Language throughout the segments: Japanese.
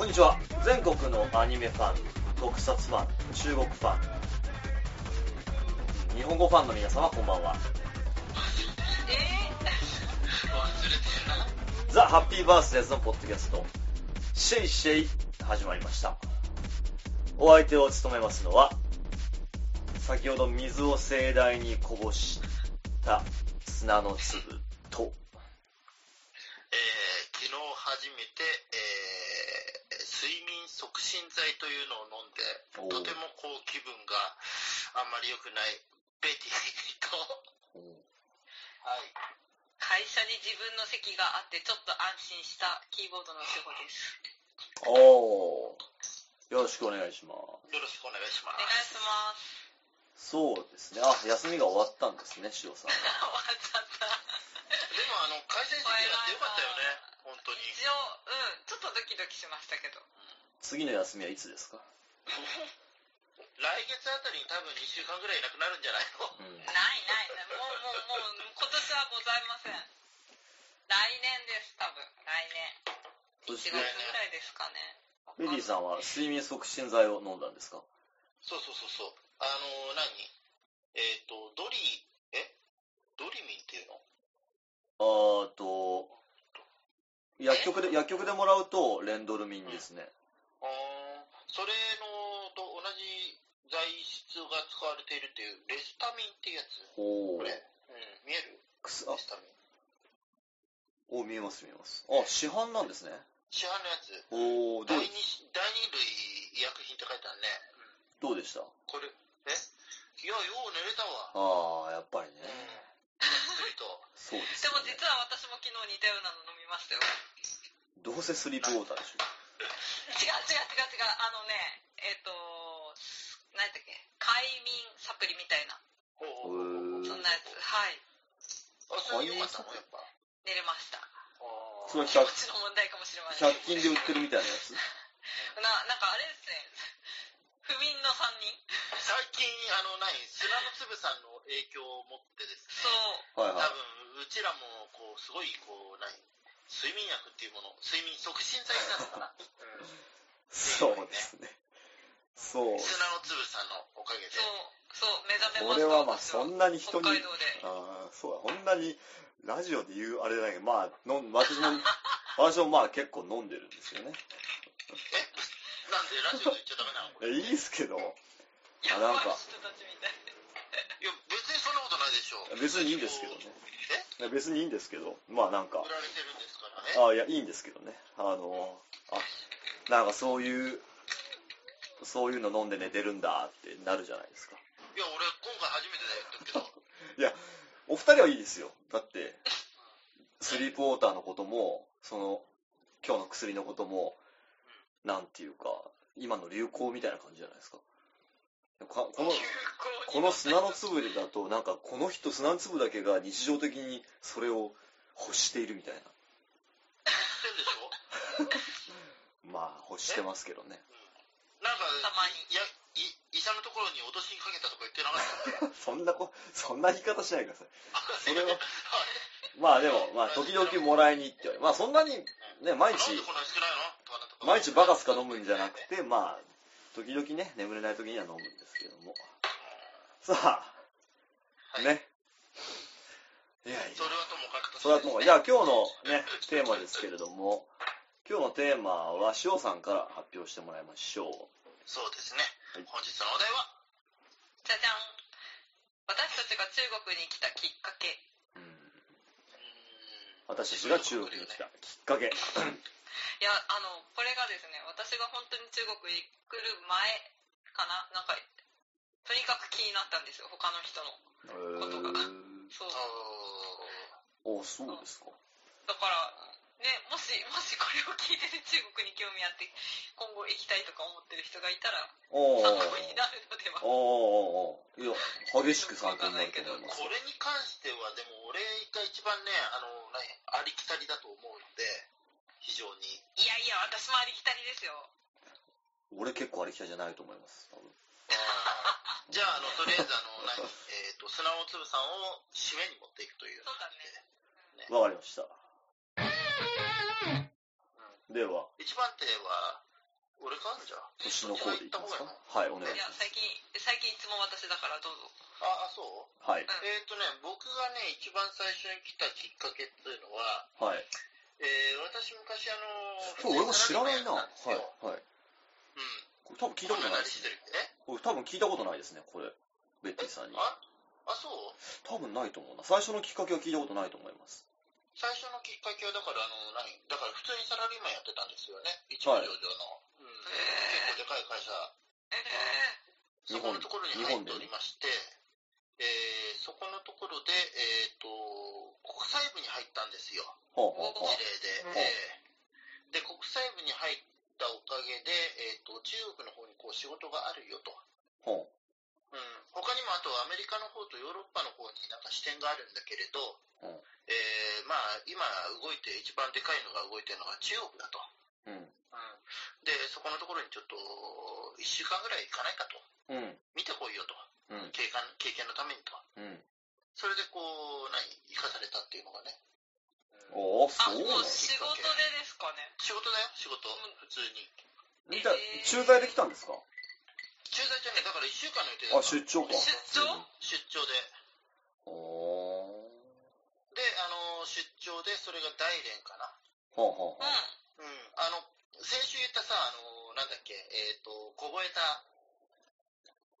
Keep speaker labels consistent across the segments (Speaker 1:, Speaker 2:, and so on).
Speaker 1: こんにちは。全国のアニメファン特撮ファン中国ファン。日本語ファンの皆様こんばんは。ザ・ハッピーバースデーズのポッドキャストシェイシェイ始まりました。お相手を務めますのは先ほど水を盛大にこぼした砂の粒と
Speaker 2: えー、昨日初めて、えー、睡眠促進剤というのを飲んで、
Speaker 1: おー
Speaker 2: とてもこう気分があんまり良くないベティと、はい。
Speaker 3: 会社に自分の席があってちょっと安心したキーボードの仕事です。
Speaker 1: おーよろしくお願いします
Speaker 2: よろしくお願いしま
Speaker 3: お願いします。
Speaker 1: そうですねあ休みが終わったんですね塩さん
Speaker 3: 終わっちゃった。
Speaker 2: す。でもあの、会社に席があってよかったよね、本当に。
Speaker 3: 一応、うん、ちょっとドキドキしましたけど。
Speaker 1: 次の休みはいつですか？
Speaker 2: 来月あたりに多分2週間ぐらいいなくなるんじゃないの？
Speaker 1: うん
Speaker 3: ないないない。もう、もう、もう、今年はございません。来年です、多分。来年。1
Speaker 1: そして
Speaker 3: 月ぐらいですかね。
Speaker 1: メリーさんは睡眠促進剤を飲んだんですか？
Speaker 2: そうそうそうそう。あの、何？えっ、と、ドリ、え？ドリミンっていうの？
Speaker 1: あーと薬局で薬局でもらうとレンドルミンですね。
Speaker 2: あーそれのと同じ材質が使われているっていうレスタミンっていうやつ？
Speaker 1: ほう。
Speaker 2: これ、うん、見える？
Speaker 1: くすあ
Speaker 2: レスタミン
Speaker 1: お見えます見えます。あ市販なんですね。
Speaker 2: 市販のやつ。
Speaker 1: おおどう
Speaker 2: 第二第二類医薬品って書いてあるね、
Speaker 1: どうでした？
Speaker 2: これえ？いやよう寝れたわ。
Speaker 1: ああやっぱりね。
Speaker 2: うん。薬と。
Speaker 1: そうです
Speaker 3: でも実は私も昨日似たようなの飲みましたよ。
Speaker 1: どうせスリープウォーターでし
Speaker 3: 違う違う違う違う。あのね、えっ、と、何やったっけ？快眠サプリみたいな。
Speaker 2: ほう
Speaker 1: ょ
Speaker 2: ほうほう
Speaker 1: へ
Speaker 3: そんなやつ。はい。
Speaker 2: あそれよかったの？やっぱ
Speaker 3: 寝れました。
Speaker 2: あ
Speaker 1: それ
Speaker 3: 気持ちの問題かもしれません。
Speaker 1: 100均で売ってるみたいなやつ？
Speaker 3: な、なんかあれですね。不眠の3人。
Speaker 2: 最近あの何？砂の粒さんの影響を持ってですね。
Speaker 3: そう。
Speaker 1: はいはい。
Speaker 2: 多分うちらもこうすごいこう何？睡眠薬っていうもの睡眠促進剤なのかな、
Speaker 1: そうですね。そう。
Speaker 2: 砂の粒さんのおかげで。
Speaker 3: そう、そう、目覚めました。
Speaker 1: 俺はまあ
Speaker 3: 私
Speaker 1: そんなに人に
Speaker 3: 北海道で。
Speaker 1: ああそうだ。こんなにラジオで言うあれだけどまあの私も私もまあ結構飲んでるんですよね。
Speaker 2: えなんでラジオで言っちゃダメなの？こ
Speaker 1: いいですけど。
Speaker 3: や
Speaker 1: なんか。
Speaker 3: ばい
Speaker 2: や別にそんなことないでしょ
Speaker 1: 別にいいんですけどね。
Speaker 2: え？
Speaker 1: 別にいいんですけど。まあなんか。
Speaker 2: 売られてるんですからね。
Speaker 1: あいやいいんですけどね。あのあなんかそういうそういうの飲んで寝てるんだってなるじゃないですか。
Speaker 2: いや俺今回初めてだよ言っとくけど
Speaker 1: お二人はいいですよ。だってスリープウォーターのこともその今日の薬のこともなんていうか今の流行みたいな感じじゃないですか。かこのこの砂の粒だとなんかこの人砂の粒だけが日常的にそれを欲しているみたいな。まあ欲してますけどね。
Speaker 2: なんか
Speaker 3: たまに
Speaker 2: 医者のところに脅しにかけたとか言ってなかった？
Speaker 1: そんなこそんな言い方しないでください。それは
Speaker 2: はい。
Speaker 1: まあでもまあ時々もらいに行ってまあそんなにね毎日毎日バカスカ飲むんじゃなくてまあ時々ね眠れない時には飲むんですけども。さあ
Speaker 2: はい。
Speaker 1: ね。い。やいや。
Speaker 2: それはともかくと
Speaker 1: それはともかくじゃあ今日のねテーマですけれども今日のテーマは塩さんから発表してもらいましょう。
Speaker 2: そうですね、
Speaker 1: はい
Speaker 2: 本日のお題は？
Speaker 3: じゃじゃん。私たちが中国に来たきっかけ。
Speaker 1: うん
Speaker 2: うーん
Speaker 1: 私たちが中国に来たきっかけ
Speaker 3: いや、あの、これがですね、私が本当に中国に来る前かな？なんか、とにかく気になったんですよ、他の人の。
Speaker 1: えー
Speaker 3: そう。
Speaker 1: おそうですか
Speaker 3: だから、ね、もし、もしこれを聞いてて中国に興味あって、今後行きたいとか思ってる人がいたら、
Speaker 1: お
Speaker 3: 参考になるのでは。
Speaker 1: おおいや激しく参考になると思います
Speaker 2: これに関してはでも俺が一番ねあの何ありきたりだと思うので非常に。
Speaker 3: いやいや、私もありきたりですよ。
Speaker 1: 俺結構ありきたりじゃないと思います多分。
Speaker 2: じゃああのとりあえずあの何？えっ、と砂尾粒さんを締めに持っていくという
Speaker 3: そうだね。
Speaker 1: わかりましたでは
Speaker 2: 一番手は俺かじゃあ。
Speaker 1: 年の方でいきますか？はい、お願い
Speaker 3: いや
Speaker 1: します。
Speaker 3: 最近最近いつも私だからどうぞ
Speaker 2: あ、あ、そう？
Speaker 1: はい。
Speaker 2: えっ、とね、僕がね、一番最初に来たきっかけっていうのは、
Speaker 1: はい。
Speaker 2: えー、私昔あの
Speaker 1: そう、俺も知らないな。はい。はい。
Speaker 2: うん。
Speaker 1: これ多分聞いたことないですね。
Speaker 2: こんな何してるえ
Speaker 1: 僕多分聞いたことないですね、これ。ベッティさんに。
Speaker 2: あ、あ、そう？
Speaker 1: 多分ないと思うな。最初のきっかけは聞いたことないと思います。
Speaker 2: 最初のきっかけはだからあの何？だから普通にサラリーマンやってたんですよね。一部上場の、うん、結構でかい会社。そこのところに入っておりまして、えーそこのところで、えー、と国際部に入ったんですよ。
Speaker 1: ほうほうほう。
Speaker 2: 事。例で、
Speaker 3: う。ん
Speaker 2: えー。で国際部に入ったおかげで、えー、と中国の方にこう仕事があるよと、
Speaker 1: ほ
Speaker 2: うん、他にもあとアメリカの方とヨーロッパの方になんか視点があるんだけれど、
Speaker 1: うん。
Speaker 2: えーまあ今動いて一番でかいのが動いてるのが中国だと、
Speaker 1: う。うん。
Speaker 2: うん、でそこのところにちょっと1週間ぐらい行かないかと。
Speaker 1: うん。
Speaker 2: 見てこいよと。
Speaker 1: うん。
Speaker 2: 経験経験のためにと。
Speaker 1: うん。
Speaker 2: それでこう何生かされたっていうのがね、うん。
Speaker 1: おー、
Speaker 3: あ
Speaker 1: そうなの
Speaker 3: もう仕事でですかね。
Speaker 2: 仕事だよ仕事。
Speaker 3: うん。
Speaker 2: 普通に。
Speaker 1: じゃあ駐在で来たんですか？
Speaker 2: 駐在じゃねだから1週間の予定だ
Speaker 1: あ、出張か。
Speaker 3: 出張？
Speaker 2: 出張で。であの出張でそれが大連かな
Speaker 1: ほうほうほ
Speaker 3: うん
Speaker 2: うんあの先週言ったさあのなんだっけ？えっ、と凍えた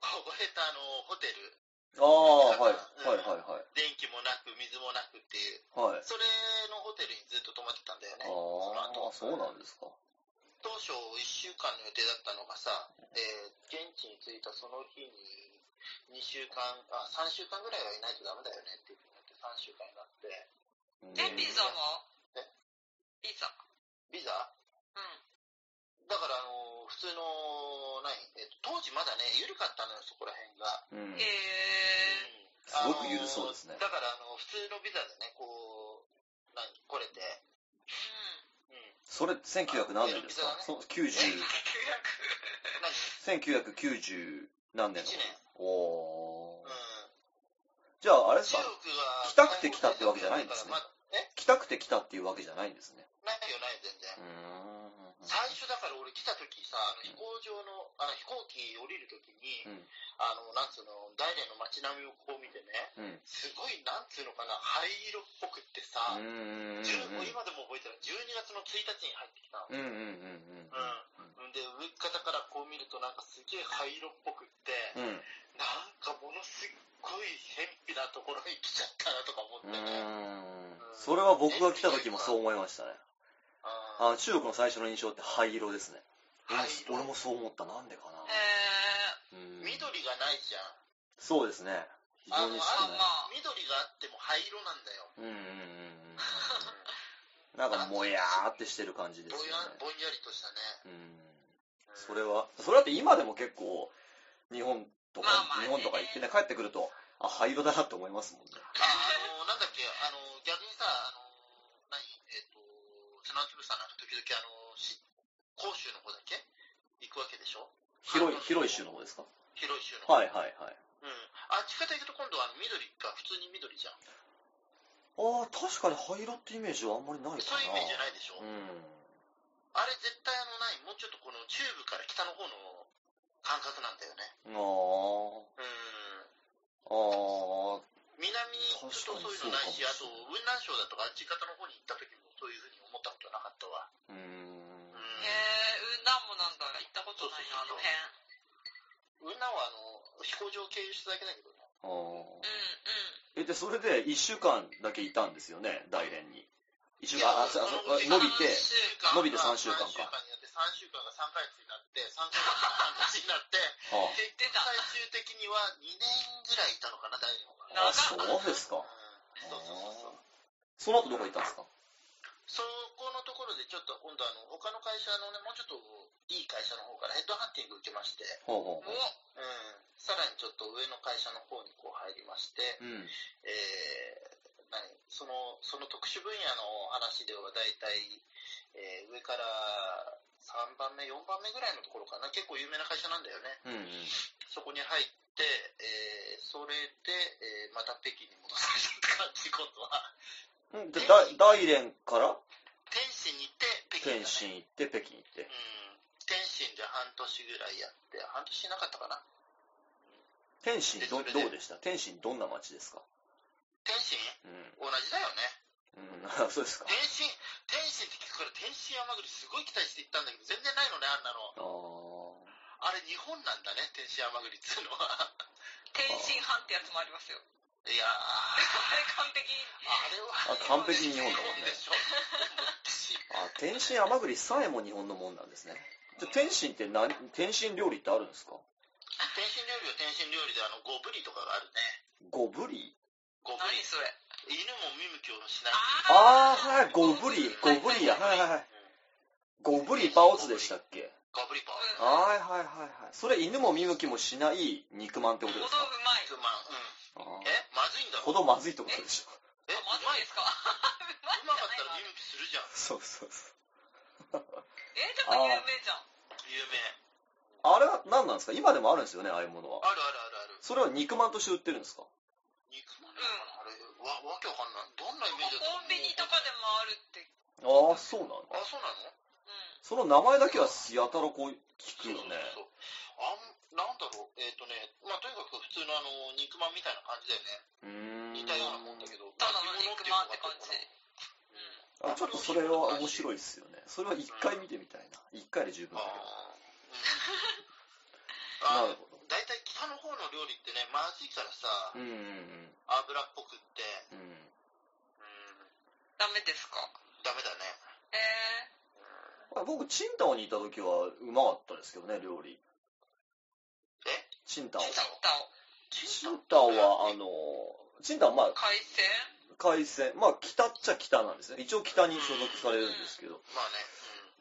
Speaker 2: 凍えたあのホテル
Speaker 1: う。ああ、はい。はいはいはい。
Speaker 2: 電気もなく水もなくっていう
Speaker 1: はい。
Speaker 2: それのホテルにずっと泊まってたんだよね
Speaker 1: ああ、そうなんですか。
Speaker 2: 当初1週間の予定だったのがさ、えー現地に着いたその日に2週間あ3週間ぐらいはいないとダメだよねっていうふうになって3週間になって。
Speaker 3: えビザは？
Speaker 2: え？
Speaker 3: ビザ。
Speaker 2: ビザ？
Speaker 3: うん。
Speaker 2: だからあの普通の何、えっと当時まだね緩かったのよそこら辺が、
Speaker 1: うん。
Speaker 3: へえ
Speaker 1: すごく緩そうですね。
Speaker 2: だからあの普通のビザでねこう何？来れて
Speaker 1: それ、1900何年ですか？
Speaker 2: あ
Speaker 1: そう、90、
Speaker 2: 何
Speaker 1: 1990何年の。
Speaker 2: 1年。
Speaker 1: おー。
Speaker 2: うん。
Speaker 1: じゃあ、あれです
Speaker 2: 中
Speaker 1: か来たくて来たってわけじゃないんですね。来たくて来たっていうわけじゃないんですね。
Speaker 2: ないよないよ全然。
Speaker 1: うーん。
Speaker 2: 最初だから俺来た時さあの飛行場のあの飛行機降りる時に、
Speaker 1: うん
Speaker 2: あのなんつうの大連の街並みをこう見てね
Speaker 1: うん。
Speaker 2: すごいなんつうのかな灰色っぽくってさ、
Speaker 1: うーん。
Speaker 2: 10もう今でも覚えてる12月の1日に入ってきたの、
Speaker 1: うんうんうんうん。
Speaker 2: うんで上方からこう見るとなんかすげえ灰色っぽくって、
Speaker 1: うん。
Speaker 2: なんかものすっごい偏僻なところに来ちゃったなとか思って
Speaker 1: う
Speaker 2: ね。
Speaker 1: それは僕が来た時もそう思いましたね。
Speaker 2: あ
Speaker 1: あ中国の最初の印象って灰色ですね。俺も
Speaker 2: 灰色
Speaker 1: 俺もそう思った。なんでかな。
Speaker 3: へ
Speaker 1: うん
Speaker 2: 緑がないじゃん
Speaker 1: そうですね。非常に少
Speaker 2: あ
Speaker 1: ない。
Speaker 3: まあ
Speaker 2: 緑があっても灰色なんだよ、
Speaker 1: うんうんうんうん。なんかもやーってしてる感じですよ
Speaker 2: ぼんや
Speaker 1: ね。
Speaker 2: ぼんやりとしたね、
Speaker 1: うん。
Speaker 2: うん
Speaker 1: それは、それだって今でも結構、日本とか、
Speaker 3: まあまあね
Speaker 1: 日本とか行ってね、帰ってくると、あ、灰色だなって思いますもんね。
Speaker 2: ああのなんだっけあの逆にさあの何えっ、と砂粒さんなんか時々あのし広州の方だっけ？行くわけでしょ？
Speaker 1: 広い、広い州の方ですか？
Speaker 2: 広い州の
Speaker 1: はいはいはい。
Speaker 2: うん。あっち方行くと今度は緑が普通に緑じゃん。
Speaker 1: ああ、確かに灰色ってイメージはあんまりないかな。
Speaker 2: そういうイメージないでしょ、
Speaker 1: うん。
Speaker 2: あれ絶対あのないもうちょっとこの中部から北の方の感覚なんだよね。
Speaker 1: あ
Speaker 2: うん。
Speaker 1: あ、ああ、
Speaker 2: 南に行くとそういうのないしあと雲南省だとかあっち方の方に行った時もそういうふうに思ったことなかったわ。
Speaker 1: うーん。
Speaker 2: うん。
Speaker 3: えへえ雲南もなんだ行ったことないなあの辺。
Speaker 2: 雲南はあの飛行場を経由しただけだけどね。
Speaker 1: あ
Speaker 3: うんうん。
Speaker 1: ーえ、で、それで1週間だけいたんですよね、大連に。1週間、あ、伸びて、伸びて3週間か。
Speaker 2: 3週間になって3週間が3ヶ月になって3ヶ月が半年になって
Speaker 1: は
Speaker 2: 結局最終的には2年ぐらいいたのかな大連の
Speaker 1: あ、あ、そうですか。
Speaker 2: うん。そうそうそうそう。
Speaker 1: その後どこ行ったんですか？
Speaker 2: そこのところでちょっと今度あの他の会社のねもうちょっといい会社の方からヘッドハンティング受けまして、
Speaker 1: ほうほう
Speaker 3: お
Speaker 1: ほう。
Speaker 2: うん、さらにちょっと上の会社の方にこう入りまして、
Speaker 1: うん。
Speaker 2: えー何そのその特殊分野の話では大体、えー上から3番目4番目ぐらいのところかな結構有名な会社なんだよね
Speaker 1: うんうん。
Speaker 2: そこに入って、えーそれで、えーまた北京に戻されたって感じ今度は
Speaker 1: うんで、大大連から？
Speaker 2: 天津に行って北京だね
Speaker 1: 天津行って、北京行って。
Speaker 2: うん天津津で半年ぐらいやって、半年なかったかな。
Speaker 1: 天津どどうでした？天津どんな街ですか？
Speaker 2: 天津？
Speaker 1: うん。
Speaker 2: 同じだよね。
Speaker 1: うん、あそうですか。
Speaker 2: 天津、天津って聞くから天津甘栗すごい期待して行ったんだけど、全然ないのね、あんなの。
Speaker 1: あ
Speaker 2: あれ日本なんだね、天津甘栗っつうのは。
Speaker 3: 天津飯ってやつもありますよ。
Speaker 2: いやー、
Speaker 3: あれ完璧。
Speaker 2: あれは
Speaker 1: あ完璧に日本だもんね。あ。あ、天津甘栗さえも日本のもんなんですね。じゃあ天津って何、天津料理ってあるんですか？
Speaker 2: 天津料理は天津料理で、あの、ゴブリとかがあるね。
Speaker 1: ゴブリ
Speaker 2: ゴブリ
Speaker 3: 何。それ？
Speaker 2: 犬も見向きをしない。
Speaker 1: あー、はい、ゴブリ、ゴブリや、はいはいはい。
Speaker 2: うん
Speaker 1: ゴブリパオツでしたっけ？
Speaker 2: ゴブリパン。
Speaker 3: うん
Speaker 1: はいはいはいはい。それ犬も見向きもしない肉まんってことですか？
Speaker 3: うまい。
Speaker 1: ほどまずいってことでしょ。
Speaker 2: え、
Speaker 3: まずいですか？うま
Speaker 2: かったら見向きするじゃん。
Speaker 1: そうそうそう。
Speaker 3: え、ちょっと有名じゃん。
Speaker 2: 有名。
Speaker 1: あれは何なんですか？今でもあるんですよね、ああいうものは。
Speaker 2: あるあるあるある。
Speaker 1: それは肉まんとして売ってるんですか？
Speaker 2: 肉まんなのかなあれ、わ、わけわかんない。どんなイメージだった？
Speaker 3: コンビニとかでもあるって。
Speaker 1: ああ、そうなんだ。
Speaker 2: あ、そうなの？
Speaker 3: うん。
Speaker 1: その名前だけはやたらこう聞くよね。
Speaker 2: そうそうそうあん、なんだろう。えっ、とね、まあ、とにかく普通のあの、肉まんみたいな感じだよね。
Speaker 1: うーん。
Speaker 2: 似たようなもんだけど。
Speaker 3: ただの肉まんって感じ。
Speaker 1: あちょっとそれは面白いですよね。それは一回見てみたいな。一回で十分
Speaker 2: あ
Speaker 1: だけど。
Speaker 2: ーうんあ
Speaker 1: なるほど。
Speaker 2: 大体北の方の料理ってね、まずいからさ、
Speaker 1: うんうん
Speaker 2: 油っぽくって、
Speaker 1: うん。うん。
Speaker 2: うん、
Speaker 3: ダメですか？
Speaker 2: ダメだね。
Speaker 3: え
Speaker 1: まあ僕、チンタオにいた時はうまかったですけどね、料理。
Speaker 2: え
Speaker 1: チンタオ
Speaker 3: ー、。チンタオ。
Speaker 2: チ
Speaker 1: チンタオは、あの、チンタオはまあ、
Speaker 3: 海鮮？
Speaker 1: 海鮮、まあ、北っちゃ北なんですね。一応北に所属されるんですけど、
Speaker 2: まあね、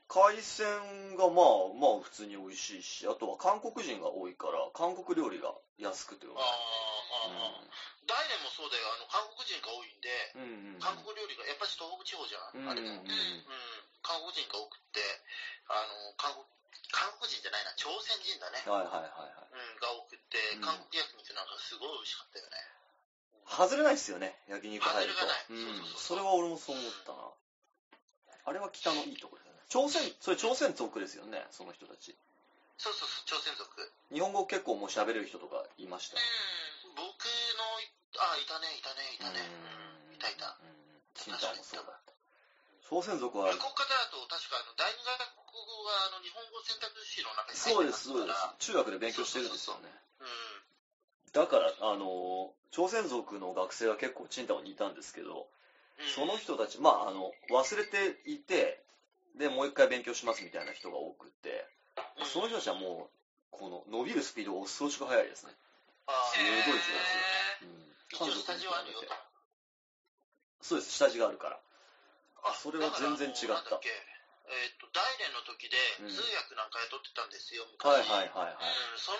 Speaker 1: 海鮮がまあ、まあ普通に美味しいし、あとは韓国人が多いから、韓国料理が安くてう
Speaker 2: うん。
Speaker 1: ま
Speaker 2: あ
Speaker 1: い。
Speaker 2: ーあー、あー大連もそうだよ。あの、韓国人が多いんで、
Speaker 1: うん。うん。
Speaker 2: 韓国料理が、やっぱり東北地方じゃん、あれも。
Speaker 1: うん。
Speaker 2: 韓国人が多くって、あの、韓国、韓国人じゃないな、朝鮮人だね。
Speaker 1: はいはいはいはい。
Speaker 2: うん、が多くって
Speaker 1: うん、
Speaker 2: 韓国焼肉なんかすごい美味しかったよね。
Speaker 1: 外れないですよね、焼肉入ると。
Speaker 2: 外れがない
Speaker 1: うん
Speaker 2: そうそうそ
Speaker 1: れは俺もそう思ったな。あれは北のいいところですよね。朝鮮、それ朝鮮族ですよね、その人たち。
Speaker 2: そうそうそう、朝鮮族。
Speaker 1: 日本語結構もう喋れる人とかいました。
Speaker 3: う
Speaker 2: 僕のい、あ、いたね、いたね、いたね。
Speaker 1: うん
Speaker 2: いたいた。
Speaker 1: うん。チンタオもそうだ。朝鮮族は
Speaker 2: 向、こだと、確かあの、第二外国語があの日本語選択肢の中に
Speaker 1: そうで、
Speaker 2: 入ってますす
Speaker 1: そうです。中学で勉強してるんですよね。
Speaker 2: うん。
Speaker 1: だから、あの、朝鮮族の学生は結構チンタオにいたんですけど、
Speaker 2: うん
Speaker 1: その人たち、まあ、あの、忘れていて、で、もう一回勉強しますみたいな人が多くって、
Speaker 2: うん
Speaker 1: その人たちはもう、この伸びるスピードが恐ろしく速いですね。
Speaker 2: あ
Speaker 1: すごい
Speaker 2: ー
Speaker 1: 人ですうん。
Speaker 2: 一応スタジオあるよと。
Speaker 1: そうです、下地があるから。
Speaker 2: あ
Speaker 1: それは全然違った
Speaker 2: っけえっ、と、大連の時で
Speaker 1: うん
Speaker 2: 通訳なんか雇ってたんですよ、
Speaker 1: はい
Speaker 2: 昔。
Speaker 1: はいはいはい。
Speaker 2: うん、その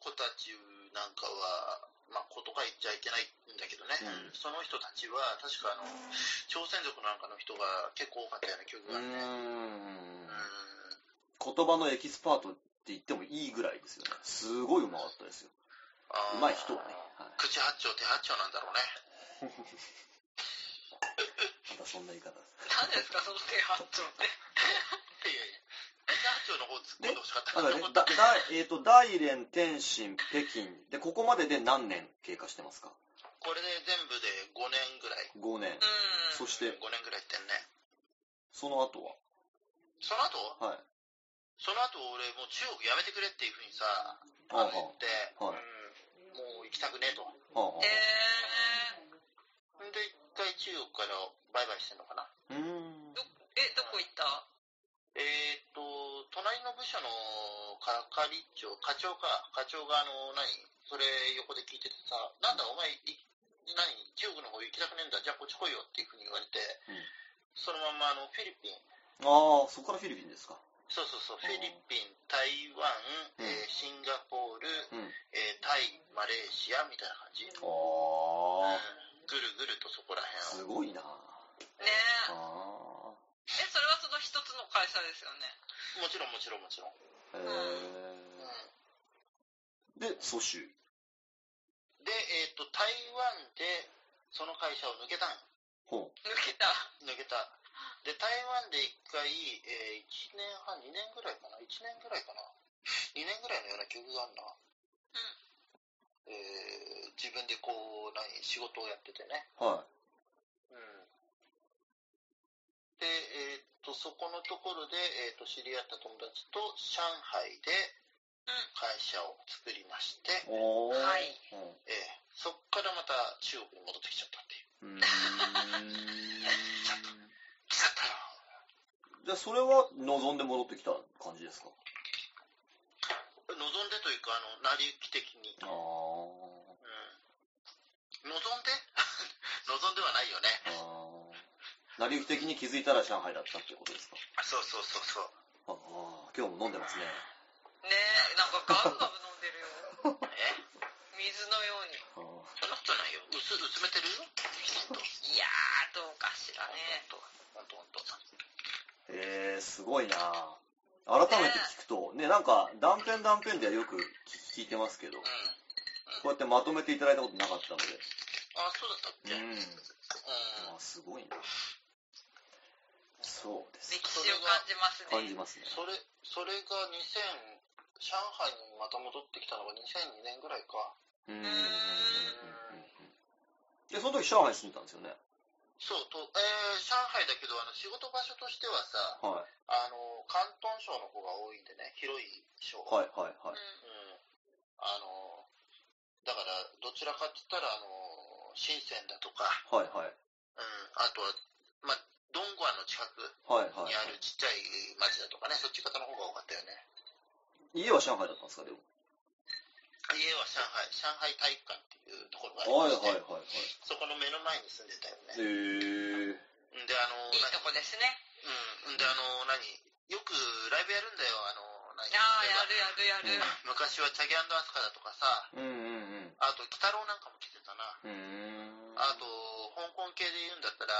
Speaker 2: 子たちなんかは、まあ、子とか言っちゃいけないんだけどね、
Speaker 1: うん
Speaker 2: その人たちは、確かあの、朝鮮族なんかの人が結構多かったような記憶
Speaker 1: うー
Speaker 2: があるね。
Speaker 1: ん
Speaker 2: うん。
Speaker 1: 言葉のエキスパートって言ってもいいぐらいですよね。すごいうまかったですよ。うまい人はね。はい。
Speaker 2: 口八丁手八丁なんだろうね。
Speaker 1: またそんな言い方です。
Speaker 3: 何ですか、その手八丁って。
Speaker 2: いやいや、口八丁の方突っ込んでほしかった
Speaker 1: だからね、
Speaker 2: なと思った
Speaker 1: だ、だ、えっ、と、大連、天津、北京。で、ここまでで何年経過してますか？
Speaker 2: これで全部で5年ぐらい。
Speaker 1: ?5 年。
Speaker 3: うん。
Speaker 1: そして、
Speaker 2: 5年ぐらい行ってんね。
Speaker 1: その後
Speaker 2: その後？
Speaker 1: ははい。
Speaker 2: その後俺もう中国やめてくれっていうふうにさ、言って、
Speaker 1: はい
Speaker 2: うん、行きたくねえと。
Speaker 1: はあ、は
Speaker 3: え
Speaker 2: んで、一回中国からバイバイしてんのかな。
Speaker 1: あ、うーん。
Speaker 3: え、どこ行った？
Speaker 2: えーっと、隣の部署の係長、課長か、課長があの、何？それ横で聞いててさ、なんだお前、い何？中国の方行きたくねえんだ、じゃあこっち来いよっていうふうに言われて、
Speaker 1: うん
Speaker 2: そのままあの、フィリピン、
Speaker 1: ああ、そこからフィリピンですか。
Speaker 2: そうそうそう、
Speaker 1: うん
Speaker 2: フィリピン、台湾、
Speaker 1: うん
Speaker 2: えーシンガポール、
Speaker 1: うん。
Speaker 2: えータイ、マレーシアみたいな感じ。
Speaker 1: ああ、
Speaker 2: うんぐるぐるとそこら辺を。
Speaker 1: すごいな。
Speaker 3: ねえ。
Speaker 1: あ
Speaker 3: え、それはその一つの会社ですよね。
Speaker 2: もちろんもちろんもちろん。
Speaker 1: あ。へ
Speaker 2: うん
Speaker 1: え。で、蘇州。
Speaker 2: で、えっ、と、台湾で、その会社を抜けたん。
Speaker 1: ほ
Speaker 3: 抜けた。
Speaker 2: 抜けた。で、台湾で一回、えー、1年半、2年ぐらいかな ?1 年ぐらいかな ?2 年ぐらいのような記憶があるな。えー、自分でこう、何、仕事をやっててね。
Speaker 1: は
Speaker 2: うん。で、えーっと、そこのところで、えーっと、知り合った友達と上海で会社を作りまして。
Speaker 3: はい
Speaker 1: うん
Speaker 2: えーそっからまた中国に戻ってきちゃったっていう。
Speaker 1: うーん。
Speaker 2: 来 ちゃったよ。
Speaker 1: じゃあ、それは望んで戻ってきた感じですか？
Speaker 2: 望んでというか、あの、成り行き的に。
Speaker 1: あー。
Speaker 2: うん。望んで？望んではないよね。
Speaker 1: あー。成り行き的に気づいたら上海だったってことですか？
Speaker 2: そうそうそうそう。
Speaker 1: ああ、今日も飲んでますね。
Speaker 3: ねえなんかガブガブ飲んでるよ
Speaker 2: え？
Speaker 3: 水のように
Speaker 2: そんなことないよ。薄、薄めてるよ。
Speaker 3: いやーどうかしらね
Speaker 2: ほんとほんと。
Speaker 1: えー、すごいな改めて聞くと、ね、なんか断片断片ではよく聞いてますけど、こ
Speaker 2: うん。
Speaker 1: うやってまとめていただいたことなかったので、
Speaker 2: あ、そうだったっけ？
Speaker 1: うん。
Speaker 2: うん。
Speaker 1: あーすごいな。そうです
Speaker 3: 歴。史を感じますね
Speaker 1: 感じますね。
Speaker 2: それ、それが2000、上海にまた戻ってきたのが2002年ぐらいか。
Speaker 1: うんうんうんうんうんで、その時上海に住んでたんですよね。
Speaker 2: そう、と、えー、上海だけど、あの、仕事場所としてはさ、
Speaker 1: はい。
Speaker 2: あの、広東省の方が多いんでね、広い省。
Speaker 1: はいはいはい。
Speaker 2: うん。あの、だから、どちらかって言ったら、あの、深センだとか、
Speaker 1: はいはい。
Speaker 2: うん、あとは、まあ、ドングアの近く
Speaker 1: はいはい
Speaker 2: にあるちっちゃい町だとかね、そっち方の方が多かったよね。
Speaker 1: 家は上海だったんですか、でも。
Speaker 2: 家は上海、上海体育館っていうところがあり
Speaker 1: はい
Speaker 2: まして、
Speaker 1: はいはいはい。
Speaker 2: そこの目の前に住んでたよね。
Speaker 1: へー。
Speaker 2: んで、あの、
Speaker 3: いいとこですね
Speaker 2: 何うん、んで、あの、何？よくライブやるんだよ、あの、何？
Speaker 3: あやるやるやる、
Speaker 1: うん
Speaker 2: 昔はチャゲアスカだとかさ、
Speaker 1: うんうん
Speaker 2: あと、鬼太郎なんかも来てたな。
Speaker 1: うん。うーん。
Speaker 2: あと、香港系で言うんだったら、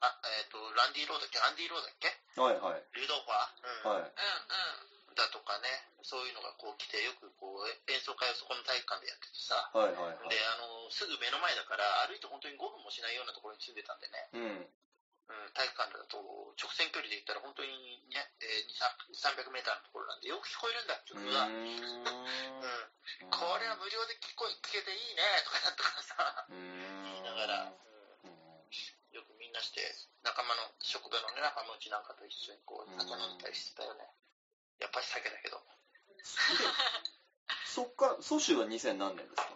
Speaker 2: あ、えっ、と、ランディ・ローだっけ？アンディ・ローだっけ？
Speaker 1: はいはい。
Speaker 2: リュドーファー、うん
Speaker 1: はい。
Speaker 3: うんうん
Speaker 2: だとかね、そういうのがこう来て、よくこうえ演奏会をそこの体育館でやっててさ、
Speaker 1: はいはいはい。
Speaker 2: で、あの、すぐ目の前だから、歩いて本当に5分もしないようなところに住んでたんでね、
Speaker 1: うん。
Speaker 2: うん、体育館だと直線距離で言ったら本当にね、えー、200 300メーターのところなんで、よく聞こえるんだ、
Speaker 1: う
Speaker 2: 曲が。
Speaker 1: ー
Speaker 2: うん。
Speaker 1: ん。
Speaker 2: これは無料で聞こえ、聞けていいね、とかなんとかさ、
Speaker 1: うーん。
Speaker 2: 言いながら、よくみんなして、仲間の、職場のね、仲間内なんかと一緒にこう、酒飲んだりしてたよね。やっぱり酒だけど。
Speaker 1: そっから、蘇州は2000何年ですか？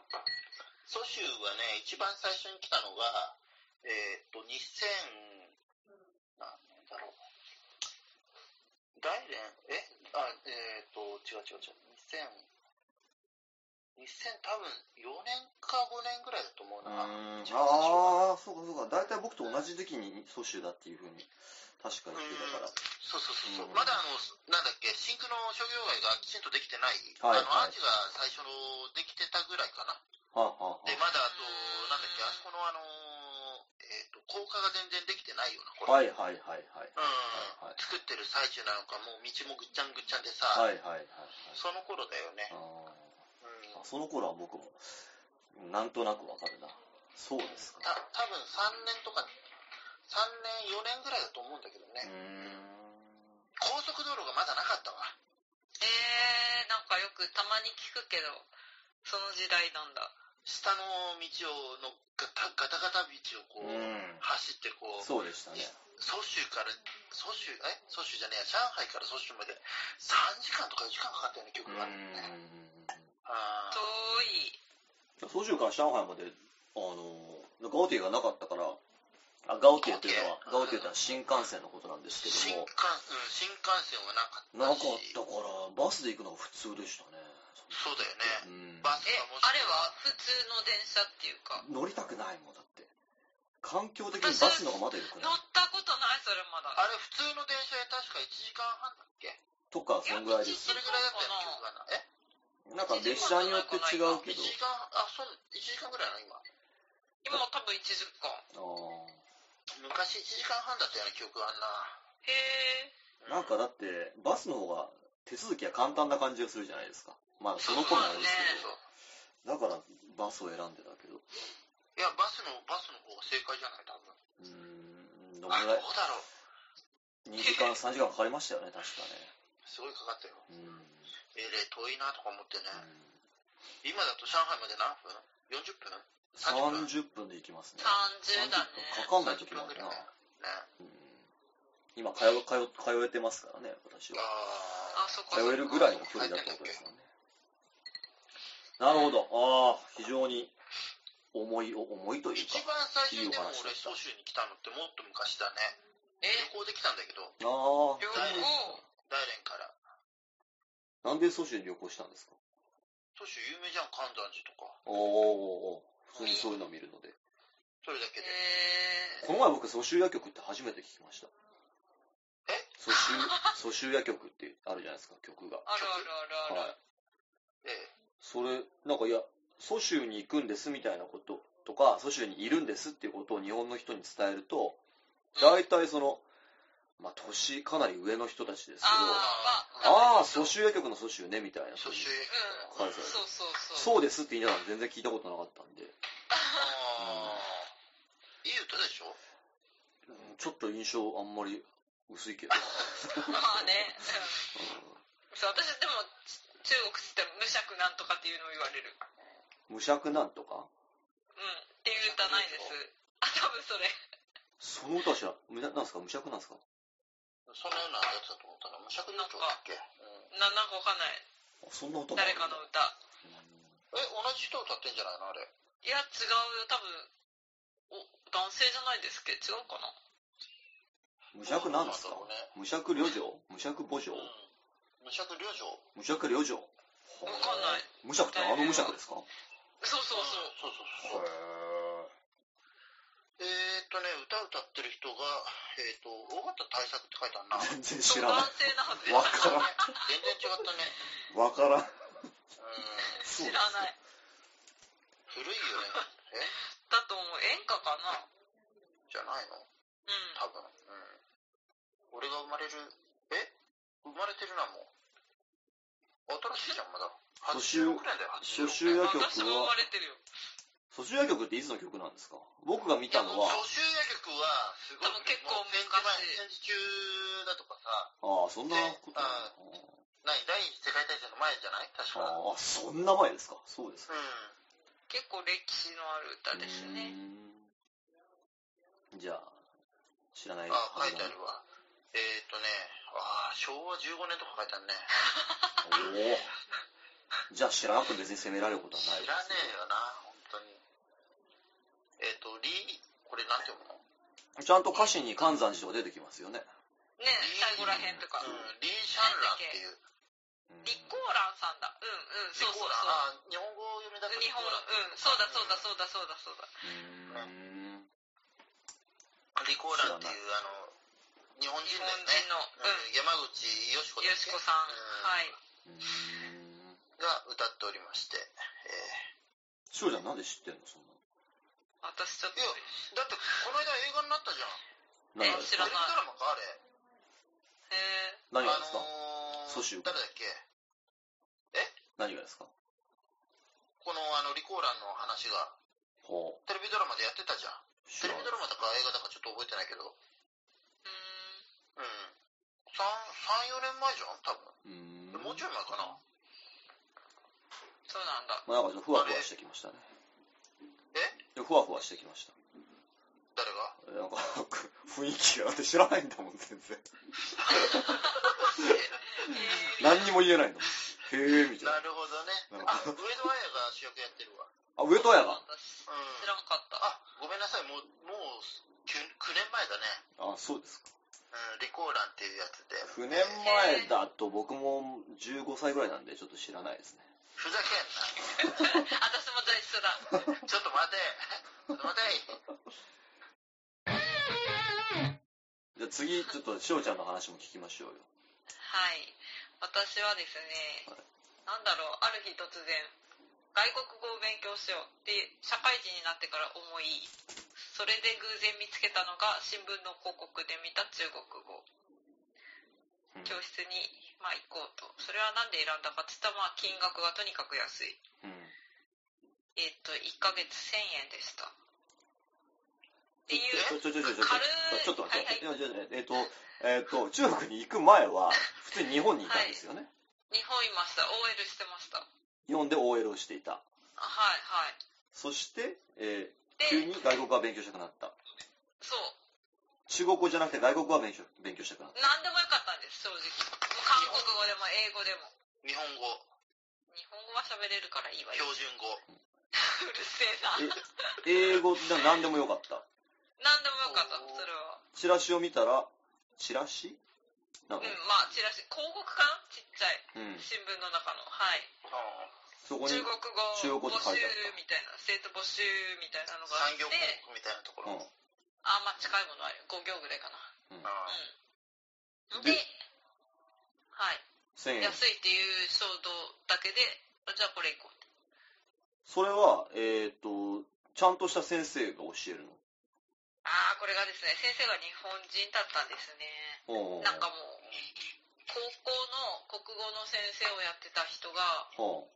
Speaker 2: 蘇州はね、一番最初に来たのが、えーっと、2000、何年だろう。大連、え？あ、えーっと、違う違う違う。2000、2000多分4年か5年ぐらいだと思うな。一番最初
Speaker 1: ああ、そうかそうか。大体僕と同じ時期に蘇州だっていうふうに、確か言ってたから。
Speaker 2: そうそうそうそう、
Speaker 1: うん
Speaker 2: まだあの、なんだっけ、真空の商業街がきちんとできてない、
Speaker 1: はい
Speaker 2: あの、
Speaker 1: はい
Speaker 2: アーチが最初のできてたぐらいかな。
Speaker 1: はあ、はあは
Speaker 2: で、まだあと、なんだっけ、あそこのあの、えっ、と、高架が全然できてないような
Speaker 1: あ、
Speaker 2: 頃。
Speaker 1: はいはいはいはい。
Speaker 2: うん、
Speaker 1: はい
Speaker 2: 作ってる最中なのか、もう道もぐっちゃんぐっちゃんでさ、
Speaker 1: はいはいはいはい。
Speaker 2: その頃だよね。
Speaker 1: あ
Speaker 2: うん
Speaker 1: その頃は僕も、なんとなくわかるな。そうですか。
Speaker 2: た多分3年とか、3年、4年ぐらいだと思うんだけどね。
Speaker 1: ん。
Speaker 2: 高速道路がまだなかったわ。
Speaker 3: えー、なんかよくたまに聞くけどその時代なんだ
Speaker 2: 下の道をのガタガタガタ道をこう、
Speaker 1: うん
Speaker 2: 走ってこう、
Speaker 1: そうでしたね。
Speaker 2: 蘇州から、蘇州、え？蘇州じゃねえや、上海から蘇州まで3時間とか4時間かかったよね、曲
Speaker 1: うー
Speaker 2: があるんだよね。
Speaker 1: ん。
Speaker 2: あー
Speaker 3: 遠い
Speaker 1: 蘇州から上海まで、あの、ガオティがなかったから、あガオティっていうのは、ガ
Speaker 2: ガオティ
Speaker 1: オティってのは新幹線のことなんですけ
Speaker 2: 新幹、
Speaker 1: ども、
Speaker 2: うん、新幹線はなかったし。
Speaker 1: なかったから、バスで行くのが普通でしたね。
Speaker 2: そうだよ
Speaker 1: う
Speaker 2: ね。
Speaker 1: ん。
Speaker 3: え
Speaker 2: バスかもし
Speaker 3: あれは普通の電車っていうか
Speaker 1: 乗りたくないもんだって。環境的にバスの方がまだ良く
Speaker 3: 乗
Speaker 1: ない
Speaker 3: ったことないそれまだ
Speaker 2: あれ普通の電車で確か1時間半だっけ？
Speaker 1: とか、そんぐらいです
Speaker 2: そ。れぐらいだったよ。え
Speaker 1: なんか列車によって違うけ
Speaker 2: ?1
Speaker 1: ど。
Speaker 2: 時間、あ、そう、1時間ぐらいなの今。
Speaker 3: 今も多分1時間
Speaker 1: あー
Speaker 2: 昔1時間半だったような記憶があんな。
Speaker 3: へえ
Speaker 1: なんかだって、バスの方が手続きが簡単な感じがするじゃないですか。まあ、その頃なんですけ
Speaker 2: そう
Speaker 1: ど。だから、バスを選んでたけど。
Speaker 2: いや、バスの、バスの方が正解じゃない、多分。
Speaker 1: うーん、どの
Speaker 2: あ、
Speaker 1: ぐらい？
Speaker 2: どうだろう。
Speaker 1: 2時間、3時間かかりましたよね、確かね。
Speaker 2: すごいかかったよ。
Speaker 1: うん。
Speaker 2: えー、遠いなとか思ってね。
Speaker 1: うん
Speaker 2: 今だと上海まで何分 ?40 分？
Speaker 1: 30分で行きますね。
Speaker 3: 30だね
Speaker 1: 30分かかんない時もあるな。今通う、通う、通えてますからね、私は。通えるぐらいの距離だってことですよね。なるほど。ああ、非常に重い、お重いというか
Speaker 2: 一。番最初にでも俺蘇州に来たのってもっと昔だね。
Speaker 3: え
Speaker 2: 旅行で来たんだけど、
Speaker 1: ああ、
Speaker 3: 旅
Speaker 2: 大連
Speaker 3: 行
Speaker 2: 大連から。
Speaker 1: なんで蘇州に旅行したんですか？
Speaker 2: 蘇州有名じゃん、関山寺とか。
Speaker 1: おーおーおー普通にそういうのを見るので。
Speaker 2: それだけで。
Speaker 3: え
Speaker 1: この前僕、蘇州夜曲って初めて聞きました。
Speaker 2: え？
Speaker 1: 蘇州、蘇州夜曲ってあるじゃないですか、曲が。
Speaker 3: あるあるあるある、
Speaker 1: はい。
Speaker 2: ええ。
Speaker 1: それ、なんかいや、蘇州に行くんですみたいなこととか、蘇州にいるんですっていうことを日本の人に伝えると、大体その、まあ、年かなり上の人たちですけど、
Speaker 3: あ
Speaker 1: あ蘇州夜曲の蘇州ね、みたいな。
Speaker 2: 蘇州
Speaker 3: うん。そうそうそう。
Speaker 1: そうですって言いながら全然聞いたことなかったんで、
Speaker 2: ああ。いい歌でしょ？
Speaker 1: うん。ちょっと印象あんまり薄いけど。
Speaker 3: まあね、うん、そう私でも中国っつって無尺なんとかっていうのを言われる。
Speaker 1: 無尺なんとか？
Speaker 3: うん。っていう歌ないです。あ多分それ。
Speaker 1: その歌は知らん。むななんですか？無尺なんですか？
Speaker 2: そのようなやつだと思ったら、無尺旅長だっけ、うん、
Speaker 3: ななんかわかんない。
Speaker 1: あそんな歌もある
Speaker 3: 誰かの歌。
Speaker 2: え、同じ人歌ってんじゃないの？あれ。
Speaker 3: いや違うよ。多分お男性じゃないですけ？ど違うかな？
Speaker 1: 無尺なんですか？
Speaker 2: どうなんだろうね。
Speaker 1: 無尺旅情？無尺母情
Speaker 2: うん。無尺旅長
Speaker 1: 無尺旅情。
Speaker 3: わかんない。
Speaker 1: 無尺ってあの無尺ですか？
Speaker 3: そうそうそう。
Speaker 2: そうそうそう。えーっとね、歌歌ってる人が、えーっと、大型対策って書いてあるな。
Speaker 1: 全然知らない
Speaker 3: 男。性なはず
Speaker 1: わからん。
Speaker 2: 全然違ったね。
Speaker 1: わからん。
Speaker 2: うん。
Speaker 1: そう
Speaker 3: 知らない
Speaker 2: 古いよね。え？
Speaker 3: だと思う演歌かな
Speaker 2: じゃないの？
Speaker 3: うん
Speaker 2: 多分。うん。俺が生まれる、え？生まれてるな、もう。新しいじゃん、まだ。
Speaker 1: 蘇州
Speaker 2: 86年だよ、86
Speaker 1: 蘇州夜曲
Speaker 3: 私も生ま
Speaker 1: は、
Speaker 3: れてるよ
Speaker 1: 蘇州夜曲っていつの曲なんですか？僕が見たのは、
Speaker 2: 蘇州夜曲は、すごい。
Speaker 3: 多分結構
Speaker 2: もう戦時前、戦時中だとかさ、
Speaker 1: ああ、そんなこと？な
Speaker 2: あ何第一次世界大戦の前じゃない？確か。
Speaker 1: のああ、そんな前ですか？そうですか。
Speaker 2: うん。
Speaker 3: 結構歴史のある歌ですね
Speaker 1: じゃあ、知らない
Speaker 2: あ、書いてあるわ。えーっとね、あー昭和15年とか書いてあるね。
Speaker 1: おお。じゃあ知らなくて別に責められることはない
Speaker 2: 知らねえよな、本当に。えーっと、リー、これなんて読むの？
Speaker 1: ちゃんと歌詞に関山寺とか出てきますよね。
Speaker 3: ね最後らへんとか。
Speaker 2: うん、リー・シャンランっていう。
Speaker 1: うん
Speaker 3: リッコーランさんだ。うんうんそうそう
Speaker 2: リコーランあー日本語読みだと
Speaker 3: そう日本うんそうだそうだそうだそうだそうだ
Speaker 1: うーん。
Speaker 2: リコーランっていう、あの、日本人
Speaker 3: 日
Speaker 2: だよね。
Speaker 3: 本人の
Speaker 2: うん、山口よしこ
Speaker 3: よしこさん。
Speaker 2: うん。
Speaker 3: はい、
Speaker 2: が歌っておりまして。え
Speaker 1: しょうちゃんなんで知ってんの？そんなの
Speaker 3: 私ちょっと
Speaker 2: いやーだって、この間映画になったじゃん。
Speaker 1: 何がですか
Speaker 3: 知らない
Speaker 2: テレビドラマか、あれ。
Speaker 3: へえ
Speaker 1: 何がですか、
Speaker 2: あのー、
Speaker 1: 蘇州
Speaker 2: 誰だっけ？
Speaker 1: 何がですか？
Speaker 2: この、あの、リコーランの話が、
Speaker 1: ほう。
Speaker 2: テレビドラマでやってたじゃん。テレビドラマだか映画だかちょっと覚えてないけど。
Speaker 3: うーん
Speaker 2: うん。3、3 4年前じゃん多
Speaker 1: うーん
Speaker 2: 分。もうちょい前かな。
Speaker 3: そうなんだ
Speaker 1: まあなんかちょっとふわふわしてきましたね。ふわふわしてきました。
Speaker 2: 誰が？
Speaker 1: えなんか、雰囲気があって知らないんだもん、全然。何にも言えないの。へえ、みたい
Speaker 2: なるほどね。あ、上戸彩が主役やってるわ。
Speaker 1: な。あ、上戸彩が？
Speaker 3: 私
Speaker 2: うん
Speaker 3: 知らんかった
Speaker 2: あ、ごめんなさい。もう、もう9、9年前だね。
Speaker 1: あ、そうですか。
Speaker 2: うん、リコーランっていうやつで。
Speaker 1: 9年前だと僕も15歳ぐらいなんでちょっと知らないですね。
Speaker 2: ふざけんな。
Speaker 3: 私もじゃあ一緒だ
Speaker 2: ちょっと待て。ちょっと待て。
Speaker 1: じゃあ次、ちょっとしおちゃんの話も聞きましょうよ。
Speaker 3: はい私はですね、
Speaker 1: はい
Speaker 3: なんだろうある日突然外国語を勉強しようって社会人になってから思いそれで偶然見つけたのが新聞の広告で見た中国語
Speaker 1: うん
Speaker 3: 教室に、まあ、行こうと。それは何で選んだかって言ったら、まあ、金額がとにかく安い。
Speaker 1: うん。
Speaker 3: えっと1ヶ月1000円でした。っていう軽い
Speaker 1: ちょっと待って、えっ、とえっ、と中国に行く前は普通に日本にいたんですよね、
Speaker 3: 日本いました OL してました
Speaker 1: 日本で OL をしていた
Speaker 3: あはいはい
Speaker 1: そして、え
Speaker 3: で
Speaker 1: ー急に外国語が勉強したくなった
Speaker 3: そう
Speaker 1: 中国語じゃなくて外国語は勉強勉強したくなった。
Speaker 3: 何でもよかったんです正直。韓国語でも英語でも。
Speaker 2: 日本語、
Speaker 3: 日本語は喋れるからいいわよ。
Speaker 2: 標準語。
Speaker 3: うるせえな。
Speaker 1: え英語で何でもよかった。
Speaker 3: 何でもよかったそれは。
Speaker 1: チラシを見たらチラシ？なんか、
Speaker 3: うんまあチラシ。広告かな？ちっちゃい。
Speaker 1: うん、
Speaker 3: 新聞の中の。はい。
Speaker 1: そこに、
Speaker 3: 中国語
Speaker 1: 中国語って
Speaker 3: 募集みたいな。生徒募集みたいなのがあって。
Speaker 2: 産業広告みたいなところ。
Speaker 1: うん
Speaker 3: あまあ近いものある5行ぐらいかな。うん。
Speaker 1: で
Speaker 3: ではい。
Speaker 1: 1000円。
Speaker 3: 安いっていう衝動だけであじゃあこれ行こうって。
Speaker 1: それはえっ、とちゃんとした先生が教えるの？
Speaker 3: ああこれがですね先生が日本人だったんですね。なんかもう高校の国語の先生をやってた人が
Speaker 1: は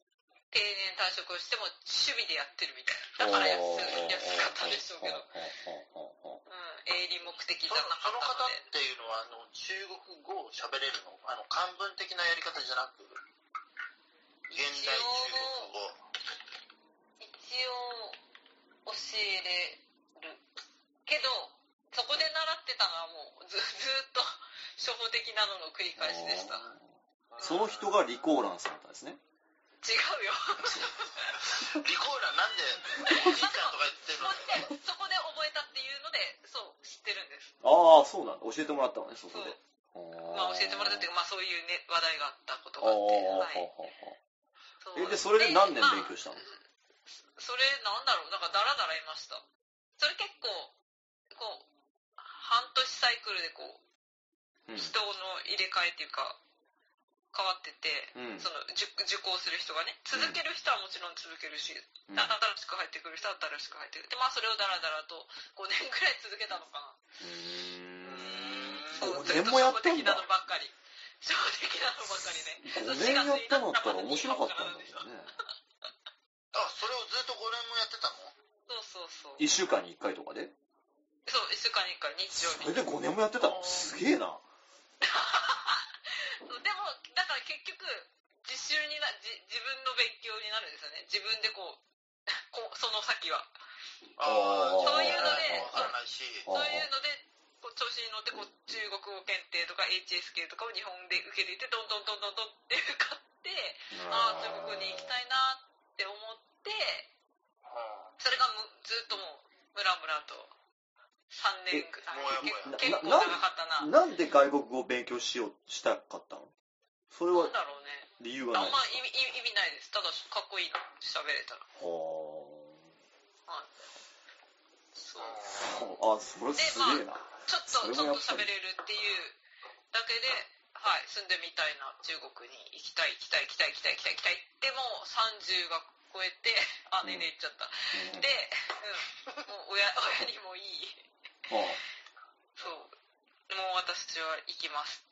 Speaker 3: 定年退職をしても趣味でやってるみたいなだから安い安かったんでしょうけど、うん、営利目的じ
Speaker 2: その
Speaker 3: ゃなか
Speaker 2: その方
Speaker 3: ったので
Speaker 2: っていうのは、あの、中国語を喋れるのあの、漢文的なやり方じゃなく、現代中国語。
Speaker 3: 一応教えれるけどそこで習ってたのはもうずずっと初歩的なのの繰り返しでした
Speaker 1: その人がリコーランさんだったんですね
Speaker 3: 違うよ。
Speaker 2: リコーラなんで、おじいちゃんとか言ってる
Speaker 3: そ
Speaker 2: の
Speaker 3: こでそこで覚えたっていうのでそう知ってるんです。
Speaker 1: ああそうなんだ教えてもらったのねそこで。
Speaker 3: まあ教えてもらったっていうかまあそういうね話題があったこと
Speaker 1: あ
Speaker 3: があって
Speaker 1: あ
Speaker 3: はい。
Speaker 1: えでそれで何年
Speaker 3: まあ
Speaker 1: 勉強したの？
Speaker 3: それなんだろう？なんかダラダラいました。それ結構こう半年サイクルでこう
Speaker 1: うん。
Speaker 3: 人の入れ替えっていうか変わってて、
Speaker 1: うん。
Speaker 3: その受受講する人がね続ける人はもちろん続けるし、
Speaker 1: うん。
Speaker 3: 新しく入ってくる人は新しく入ってくる。でまあそれをダラダラと5年ぐらい続けたのかな。
Speaker 1: うーん。
Speaker 3: そう
Speaker 1: 5年もやったんだ。
Speaker 3: のばっかり。初歩的なのばっかりね。
Speaker 1: 5年やったのだったら面白かったんだけどね。
Speaker 2: あ、それをずっと5年もやってたの？
Speaker 3: そうそうそう。
Speaker 1: 1週間に1回とかで？
Speaker 3: そう1週間に1回日曜日
Speaker 1: それで5年もやってたの？すげえな
Speaker 3: でもだから結局実習になじ自分の勉強になるんですよね。自分でこう こうその先は。そういうのでそういうのでこう調子に乗ってこう中国語検定とか HSK とかを日本で受け入れてどんどんどんどんどんって受かってああ中国に行きたいなって思ってそれがむずっともうムラムラと3年ぐらい。結結構
Speaker 1: な
Speaker 3: 長かったな。
Speaker 1: なんで外国語を勉強しようしたかったの？それは
Speaker 3: なんだろうね。
Speaker 1: 理由はない
Speaker 3: あんま意味意味ないです。ただかっこいいな喋れたら。
Speaker 1: は
Speaker 3: そう。
Speaker 1: ああそれすげえな。
Speaker 3: ちょっとちょっと喋れるっていうだけで、はい、住んでみたいな中国に行きたい行きたい行きたい行きたい行きたい行きたいでも30が超えてあ年齢いっちゃった、
Speaker 1: うん。
Speaker 3: で、うん、もう親親にもいい
Speaker 1: は
Speaker 3: そう。もう私は行きます。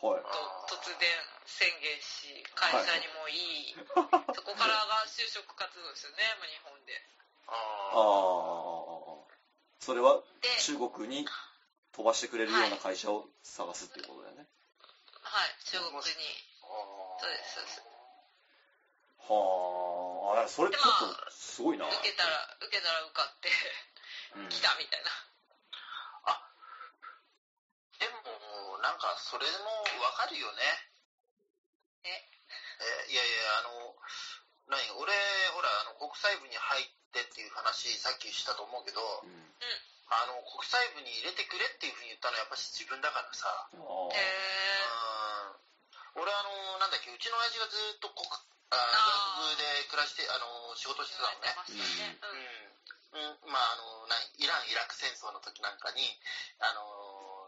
Speaker 1: あはい。
Speaker 3: と突然宣言し会社にもいい、そこからが就職活動ですよね もう日本で。
Speaker 1: あ
Speaker 2: あ
Speaker 1: あそれは
Speaker 3: で
Speaker 1: 中国に飛ばしてくれるような会社を探すっていうことだよね。
Speaker 3: はい。中国に。
Speaker 2: あ。
Speaker 3: そうですそうです。
Speaker 1: はあ。あそれちょっとすごいな。
Speaker 3: 受けたら受けたら受かって
Speaker 1: うん。
Speaker 3: 来たみたいな
Speaker 2: でも、なんか、それもわかるよね。
Speaker 3: え？
Speaker 2: えいやいや、あの、何？俺、ほら、あの、国際部に入ってっていう話、さっきしたと思うけど、
Speaker 1: うん。
Speaker 2: あの、国際部に入れてくれっていうふうに言ったのはやっぱし自分だからさ。
Speaker 1: あ
Speaker 3: へ
Speaker 2: うん。俺、あの、なんだっけ、うちの親父がずっと国、あ外国で暮らして、あの、仕事してたのね。
Speaker 3: ましたね、うん。
Speaker 2: うん、まああの何？イラン・イラク戦争の時なんかにあの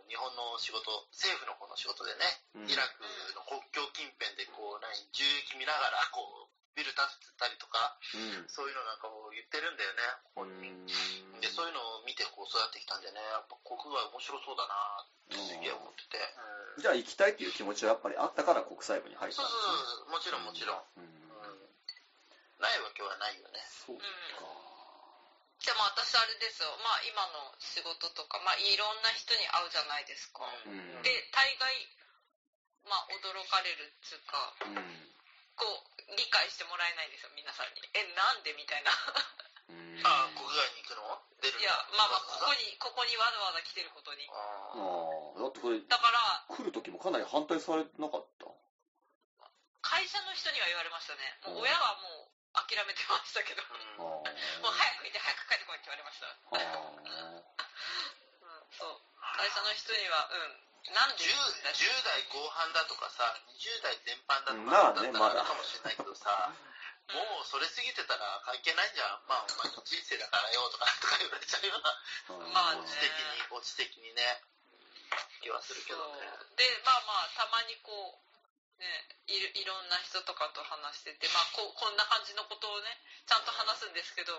Speaker 2: 日本の仕事政府の方の仕事でね、
Speaker 1: うん。
Speaker 2: イラクの国境近辺でこう何銃撃見ながらこうビル建てたりとか
Speaker 1: うん。
Speaker 2: そういうのなんかを言ってるんだよね本人、でそういうのを見てこう育ってきたんでねやっぱ国外面白そうだなってすげえ思ってて、うん。
Speaker 1: じゃあ行きたいっていう気持ちはやっぱりあったから国際部に入った
Speaker 2: そうん
Speaker 1: ですね。
Speaker 2: そうそうもちろんもちろん。ないわけはないよね。
Speaker 1: そうか
Speaker 3: でも私あれですよ、まあ今の仕事とか、まあいろんな人に会うじゃないですか。
Speaker 1: うん
Speaker 3: で、大概、まあ驚かれるっつうか、
Speaker 1: うん
Speaker 3: こう、理解してもらえないんですよ、皆さんに。え、なんでみたいな。
Speaker 1: うん
Speaker 2: あ国外に行くの？出るの？
Speaker 3: いや、まあまあ、ここに、ここにわざわざ来てることに。
Speaker 2: あ
Speaker 1: ああだってこれ
Speaker 3: だから、
Speaker 1: 来る時もかなり反対されなかった？
Speaker 3: 会社の人には言われましたね。もう親はもう諦めてましたけど。もう早く行って早く帰ってこいって言われました。
Speaker 1: あ
Speaker 3: うん、そう。会社の人には、うん。なんで
Speaker 2: ？10, 10代後半だとかさ、20代前半だと
Speaker 1: ま
Speaker 2: かだったらかもしれないけどさ、もうそれ過ぎてたら関係ないじゃん。まあお前の人生だからよとかとか言われちゃうような、
Speaker 3: まあね
Speaker 2: オチ的に、オチ的にね、気はするけどね。
Speaker 3: でまあまあたまにこうねいるいろんな人とかと話しててまあこうこんな感じのことをねちゃんと話すんですけど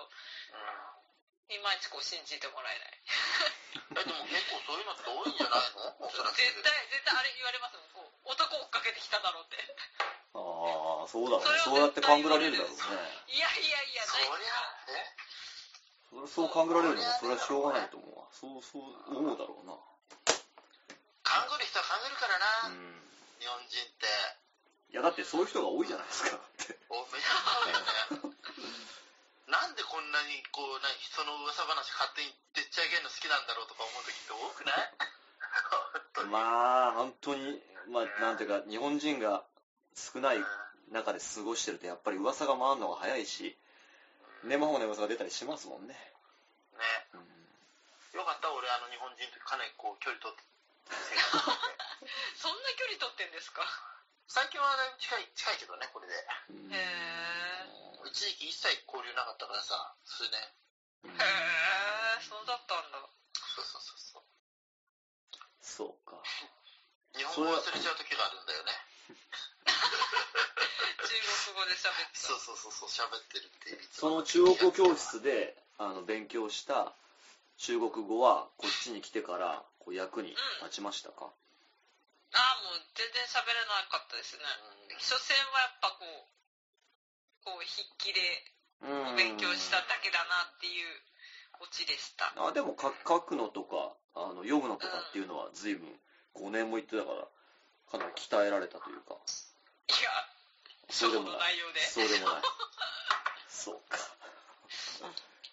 Speaker 3: いまいちこう信じてもらえない。
Speaker 2: でも結構そういうのって多いんじゃないの？
Speaker 3: 絶対絶対あれ言われますもん。こう男追っかけてきただろうって。
Speaker 1: ああそうだろうね。
Speaker 3: そ
Speaker 1: うやって勘ぐられるだろうね。
Speaker 3: いやいやいや
Speaker 2: そりゃ、え
Speaker 1: それそう勘ぐられるのもそれはしょうがないと思うわ。そうそう思うだろうな。
Speaker 2: 勘ぐる人は勘ぐるからな、
Speaker 1: うん
Speaker 2: 日本人って。
Speaker 1: いやだってそういう人が多いじゃないですかって
Speaker 2: おめちゃ多いよね。なんでこんなにこう何人の噂話勝手にでっち上げるの好きなんだろうとか思う時って多くない？
Speaker 1: まあ本当にまあなんていうか日本人が少ない中で過ごしてるとやっぱり噂が回るのが早いし根も葉もの噂が出たりしますもんね、
Speaker 2: ね。
Speaker 1: うん
Speaker 2: よかった俺あの日本人とかなりこう距離取って
Speaker 3: そんな距離取ってんですか？
Speaker 2: 最近はだいぶ近い近いけどねこれで。
Speaker 1: うん。
Speaker 3: へえ
Speaker 2: 一時期一切交流なかったからさ数年。
Speaker 1: うん
Speaker 3: へえそうだったんだ。
Speaker 2: そうそうそうそう。
Speaker 1: そうか。
Speaker 2: 日本語忘れちゃう時があるんだよね。
Speaker 3: 中国語で喋ってた。
Speaker 2: そうそうそうそう喋ってるっていう。
Speaker 1: その中国語教室であの勉強した中国語はこっちに来てからこう役に立ちましたか、
Speaker 3: ああもう全然喋れなかったですね。所詮はやっぱこうこう筆記で
Speaker 1: うん。
Speaker 3: 勉強しただけだなっていうオチでした。
Speaker 1: あでもか書くのとかあの読むのとかっていうのは随分5年も行ってたからかなり鍛えられたというか。
Speaker 3: いや
Speaker 1: そうでもない。そうでもない。そうか、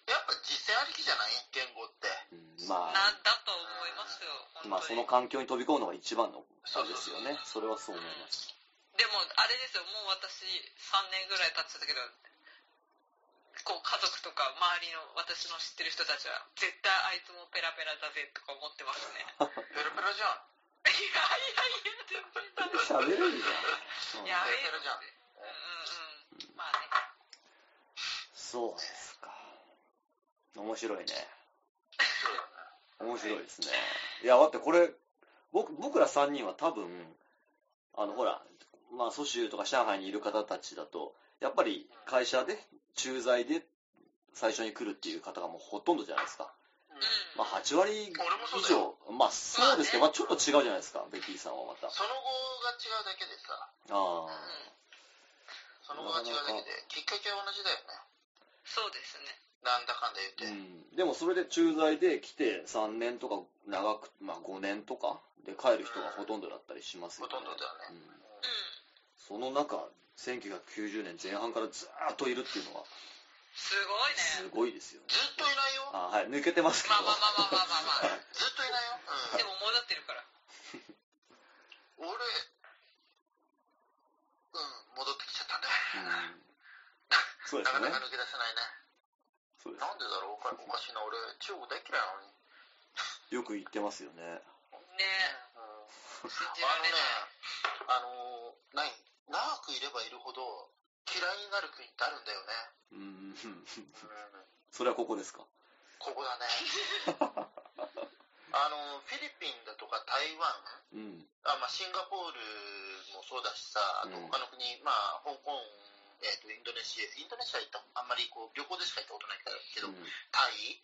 Speaker 2: やっぱ実践ありきじゃない？言語って。
Speaker 1: うんまあ。
Speaker 3: なんだと思いますよ
Speaker 1: まあその環境に飛び込むのが一番のあれですよね。それはそう思います。
Speaker 3: でもあれですよもう私3年ぐらい経ってたけどこう家族とか周りの私の知ってる人たちは絶対あいつもペラペラだぜとか思ってますね。
Speaker 2: ペラペラじゃん。
Speaker 3: いやいやいや全然ダメ。
Speaker 1: 喋れるじゃん、うん
Speaker 3: やべえ
Speaker 2: ペラペラじゃん。
Speaker 3: うんうんまあね。
Speaker 1: そうですか面白いね。面白いですね。いや、だってこれ、僕僕ら3人は多分、あの、ほら、まあ、蘇州とか上海にいる方たちだと、やっぱり会社で、駐在で最初に来るっていう方がもうほとんどじゃないですか。
Speaker 2: うん。
Speaker 1: まあ、8割以上、まあ、そうですけど、まあ、ちょっと違うじゃないですか、ベッキーさんはまた。あ
Speaker 2: その後が違うだけでさ。
Speaker 1: あ
Speaker 2: その後が違うだけできっか。けは同じだよね。
Speaker 3: そうですね
Speaker 2: なんだかんだ言って、
Speaker 1: うん。でもそれで駐在で来て3年とか長く、まあ5年とかで帰る人がほとんどだったりしますよね。
Speaker 2: ほとんどだよね。
Speaker 1: うん。
Speaker 3: うん。
Speaker 1: その中、1990年前半からずーっといるっていうのは、
Speaker 3: すごいね。
Speaker 1: すごいですよね。
Speaker 2: ずっといないよ。
Speaker 1: あはい、抜けてますけど。
Speaker 3: まあまあまあまあまあまあまあ。
Speaker 2: ずっといないよ、うん。
Speaker 3: でも戻ってるから。
Speaker 2: 俺うん戻ってきちゃったね。
Speaker 1: うん。そうですね。
Speaker 2: なかなか。抜け出せないね
Speaker 1: そうです
Speaker 2: なんでだろうおかおかしいな俺中国大嫌いなのに
Speaker 1: よく言ってますよね。
Speaker 3: ね
Speaker 2: うん
Speaker 3: 信じられない
Speaker 2: あのねあの何長くいればいるほど嫌いになる国ってあるんだよね、
Speaker 1: うん。
Speaker 2: うん、
Speaker 1: それはここですか？
Speaker 2: ここだね あのフィリピンだとか台湾
Speaker 1: うん。
Speaker 2: あ、まあ、シンガポールもそうだしさ、あと
Speaker 1: うん
Speaker 2: 他の国、まあ、香港、えー、とインドネシア、インドネシア行ったあんまりこう旅行でしか行ったことないけど、
Speaker 1: うん
Speaker 2: タイ、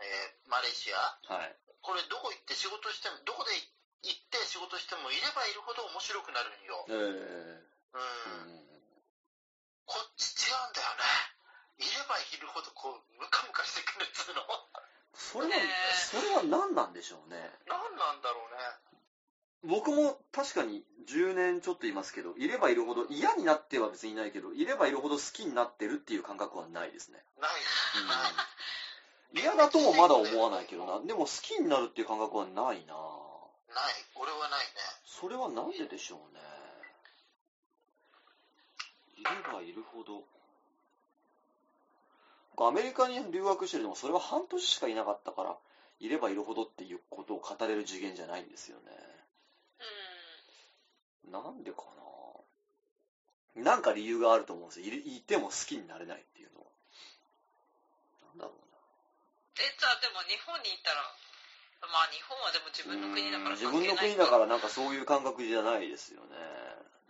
Speaker 2: えーマレーシア、
Speaker 1: はい。
Speaker 2: これどこ行って仕事しても、どこで行って仕事しても、いればいるほど面白くなるんよ。
Speaker 1: えー
Speaker 2: うん。
Speaker 1: うん
Speaker 2: こっち違うんだよね。いればいるほどこう、ムカムカしてくるっつう
Speaker 1: それは、それは何なんでしょうね。
Speaker 2: 何なんだろうね。
Speaker 1: 僕も確かに10年ちょっといますけど、いればいるほど、嫌になっては別にいないけど、いればいるほど好きになってるっていう感覚はないですね。
Speaker 2: ない。
Speaker 1: うん。嫌だともまだ思わないけどな。でも好きになるっていう感覚はないな
Speaker 2: ない。俺はないね。
Speaker 1: それはなんででしょうね。いればいるほど。僕アメリカに留学してるでもそれは半年しかいなかったから、いればいるほどっていうことを語れる次元じゃないんですよね。
Speaker 3: うん。
Speaker 1: なんでかななんか理由があると思うんですよ。いるいても好きになれないっていうのは。なんだろう
Speaker 3: え、じゃあでも日本にいたら、まあ日本はでも自分の国だから
Speaker 1: 自分の国だかららなんかそういう感覚じゃないですよね。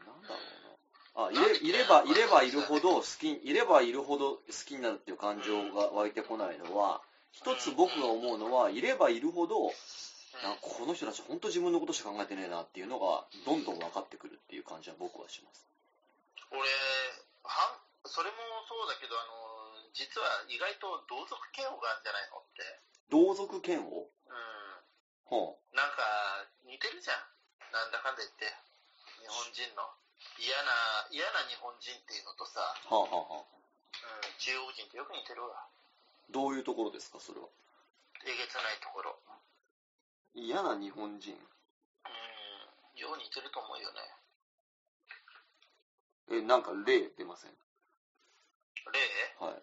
Speaker 1: なんだろうな。あ、いれいれば、いればいるほど好き、いればいるほど好きになるっていう感情が湧いてこないのは、一つ僕が思うのは、いればいるほど、なんかこの人たち本当自分のことしか考えてねえなっていうのが、どんどん分かってくるっていう感じは僕はします。
Speaker 2: 俺、はん、それもそうだけど、あの、実は意外と同族嫌悪があるんじゃないのって。
Speaker 1: 同族嫌悪？
Speaker 2: うん。
Speaker 1: は
Speaker 2: なんか、似てるじゃん。なんだかんだ言って。日本人の。嫌な、嫌な日本人っていうのとさ、
Speaker 1: あ、はあ、はあ、はあ。
Speaker 2: うん、中国人ってよく似てるわ。
Speaker 1: どういうところですか、それは？
Speaker 2: えげつないところ。
Speaker 1: 嫌な日本人。
Speaker 2: うん、よう似てると思うよね。
Speaker 1: え、なんか例出ません？
Speaker 2: 例？
Speaker 1: はい。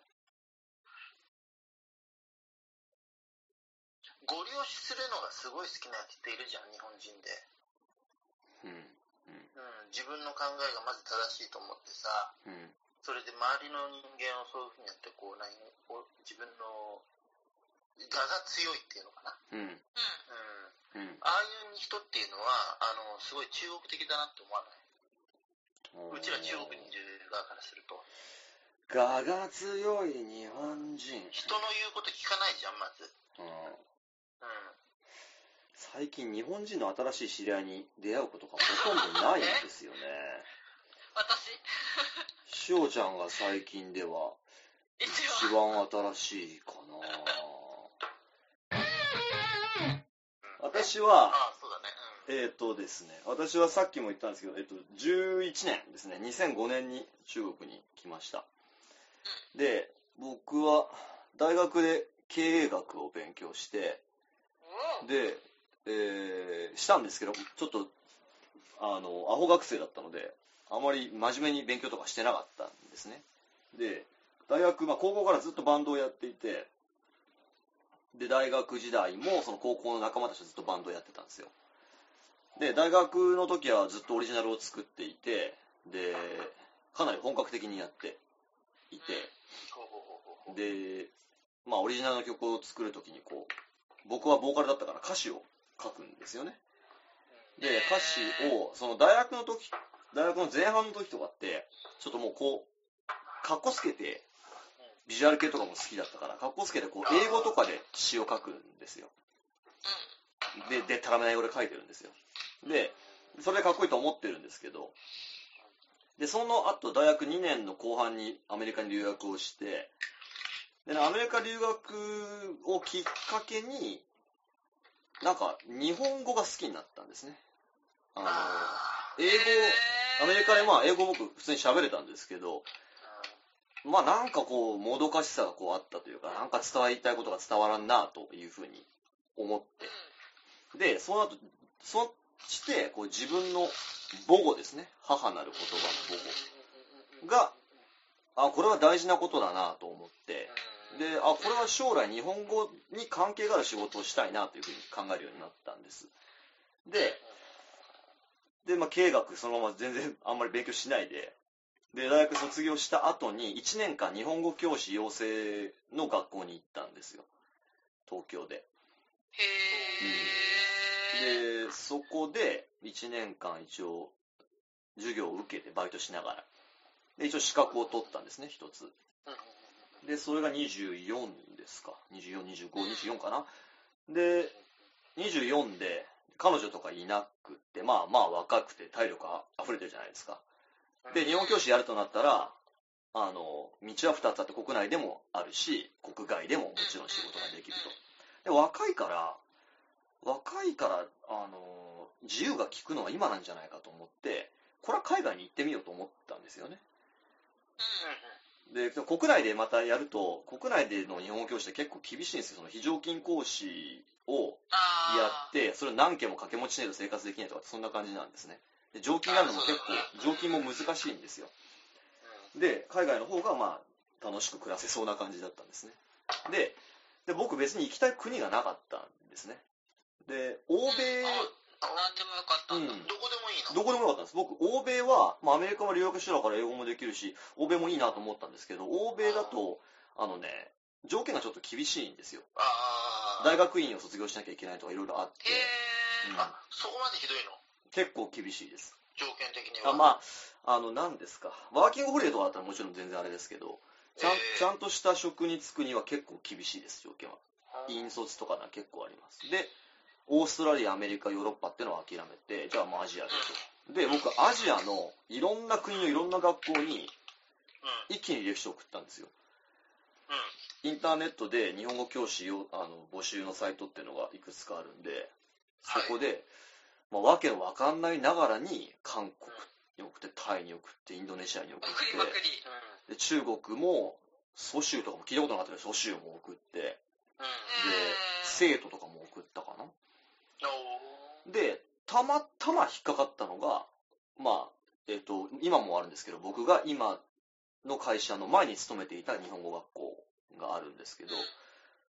Speaker 2: ご利用しするのがすごい好きなやつっているじゃん、日本人で。
Speaker 1: うん。
Speaker 2: うん、自分の考えがまず正しいと思ってさ、
Speaker 1: うん。
Speaker 2: それで周りの人間をそういうふうにやって、こう、何こう自分の我が強いっていうのかな。
Speaker 1: うん。
Speaker 2: うん。
Speaker 1: うん。
Speaker 2: ああいう人っていうのは、あの、すごい中国的だなって思わない？うちら中国にいる側からすると。
Speaker 1: 我が強い日本人。
Speaker 2: 人の言うこと聞かないじゃん、まず。
Speaker 1: うん
Speaker 2: うん。
Speaker 1: 最近日本人の新しい知り合いに出会うことがほとんどないんですよね。
Speaker 3: 私、
Speaker 1: しおちゃんが最近では
Speaker 3: 一。
Speaker 1: 番新しいかな私は、
Speaker 2: ああ、そうだね。
Speaker 1: えっ、とですね、私はさっきも言ったんですけど、えっと、11年ですね、2005年に中国に来ました。で、僕は大学で経営学を勉強して、で、えーしたんですけど、ちょっと、あの、アホ学生だったので、あまり真面目に勉強とかしてなかったんですね。で、大学、まあ高校からずっとバンドをやっていて、で、大学時代もその高校の仲間たちとずっとバンドをやってたんですよ。で、大学の時はずっとオリジナルを作っていて、で、かなり本格的にやっていて、で、まあオリジナルの曲を作るときにこう、僕はボーカルだったから歌詞を書くんですよね。で、歌詞を、その大学の時、大学の前半の時とかって、ちょっともうこう、かっこつけて、ビジュアル系とかも好きだったから、かっこつけてこう、英語とかで詩を書くんですよ。で、でたらめな英語で書いてるんですよ。で、それでかっこいいと思ってるんですけど、で、その後、大学2年の後半にアメリカに留学をして、でね、アメリカ留学をきっかけに、なんか、日本語が好きになったんですね。あの、
Speaker 2: あ
Speaker 1: 英語、アメリカでまあ、英語僕普通に喋れたんですけど、まあなんかこう、もどかしさがこうあったというか、なんか伝わりたいことが伝わらんなというふうに思って、で、その後、そして、こう自分の母語ですね。母なる言葉の母語が、あ、これは大事なことだなと思って、で、あ、これは将来日本語に関係がある仕事をしたいなというふうに考えるようになったんです。で、で、まあ、経営学そのまま全然あんまり勉強しないで、で、大学卒業した後に1年間日本語教師養成の学校に行ったんですよ。東京で。
Speaker 3: へー。
Speaker 1: で、そこで1年間一応授業を受けてバイトしながら。で、一応資格を取ったんですね、一つ。で、それが24ですか。24、25、24かな。で、24で彼女とかいなくって、まあまあ若くて体力あ溢れてるじゃないですか。で、日本教師やるとなったら、あの、道は2つあって国内でもあるし、国外でももちろん仕事ができると。で、若いから、若いから、あの、自由が利くのは今なんじゃないかと思って、これは海外に行ってみようと思ったんですよね。
Speaker 3: うん
Speaker 1: で、国内でまたやると、国内での日本語教師って結構厳しいんですよ。その非常勤講師をやって、それを何件も掛け持ちしないと生活できないとか、そんな感じなんですね。で常勤になるのも結構常勤も難しいんですよ。で、海外の方がまあ、楽しく暮らせそうな感じだったんですね。で、で僕別に行きたい国がなかったんですね。で、欧米、
Speaker 3: なんでもよかったんだ。
Speaker 1: うん
Speaker 2: どこでもいいの？
Speaker 1: どこでもよかったんです。僕、欧米は、まあ、アメリカは留学してたから英語もできるし、欧米もいいなと思ったんですけど、欧米だと、あのね、条件がちょっと厳しいんですよ。大学院を卒業しなきゃいけないとかいろいろあって、
Speaker 3: へ
Speaker 1: うん
Speaker 3: ー。
Speaker 2: あ、そこまでひどいの？
Speaker 1: 結構厳しいです。
Speaker 2: 条件的には。
Speaker 1: あまあ、あの、何ですか。ワーキングホリデーとかだったらもちろん全然あれですけど、ちゃん,、
Speaker 2: えー
Speaker 1: ちゃんとした職に就くには結構厳しいです、条件は。
Speaker 2: あ
Speaker 1: 引率とかが結構あります。で、オーストラリア、アメリカ、ヨーロッパってのは諦めて、じゃあもうアジアでと。で、僕、アジアのいろんな国のいろんな学校に
Speaker 2: うん。
Speaker 1: 一気に履歴書を送ったんですよ。
Speaker 2: うん。
Speaker 1: インターネットで日本語教師をあの募集のサイトっていうのがいくつかあるんで、そこで、まあ、わけのわかんないながらに韓国に送って、タイに送って、インドネシアに送っ。て、で中国も、蘇州とかも聞いたことなかったけど、蘇州も送って、で。生徒とかも送ったかな。
Speaker 2: お
Speaker 1: で、たまたま引っかかったのが、まあ、えっ、と、今もあるんですけど、僕が今の会社の前に勤めていた日本語学校があるんですけど、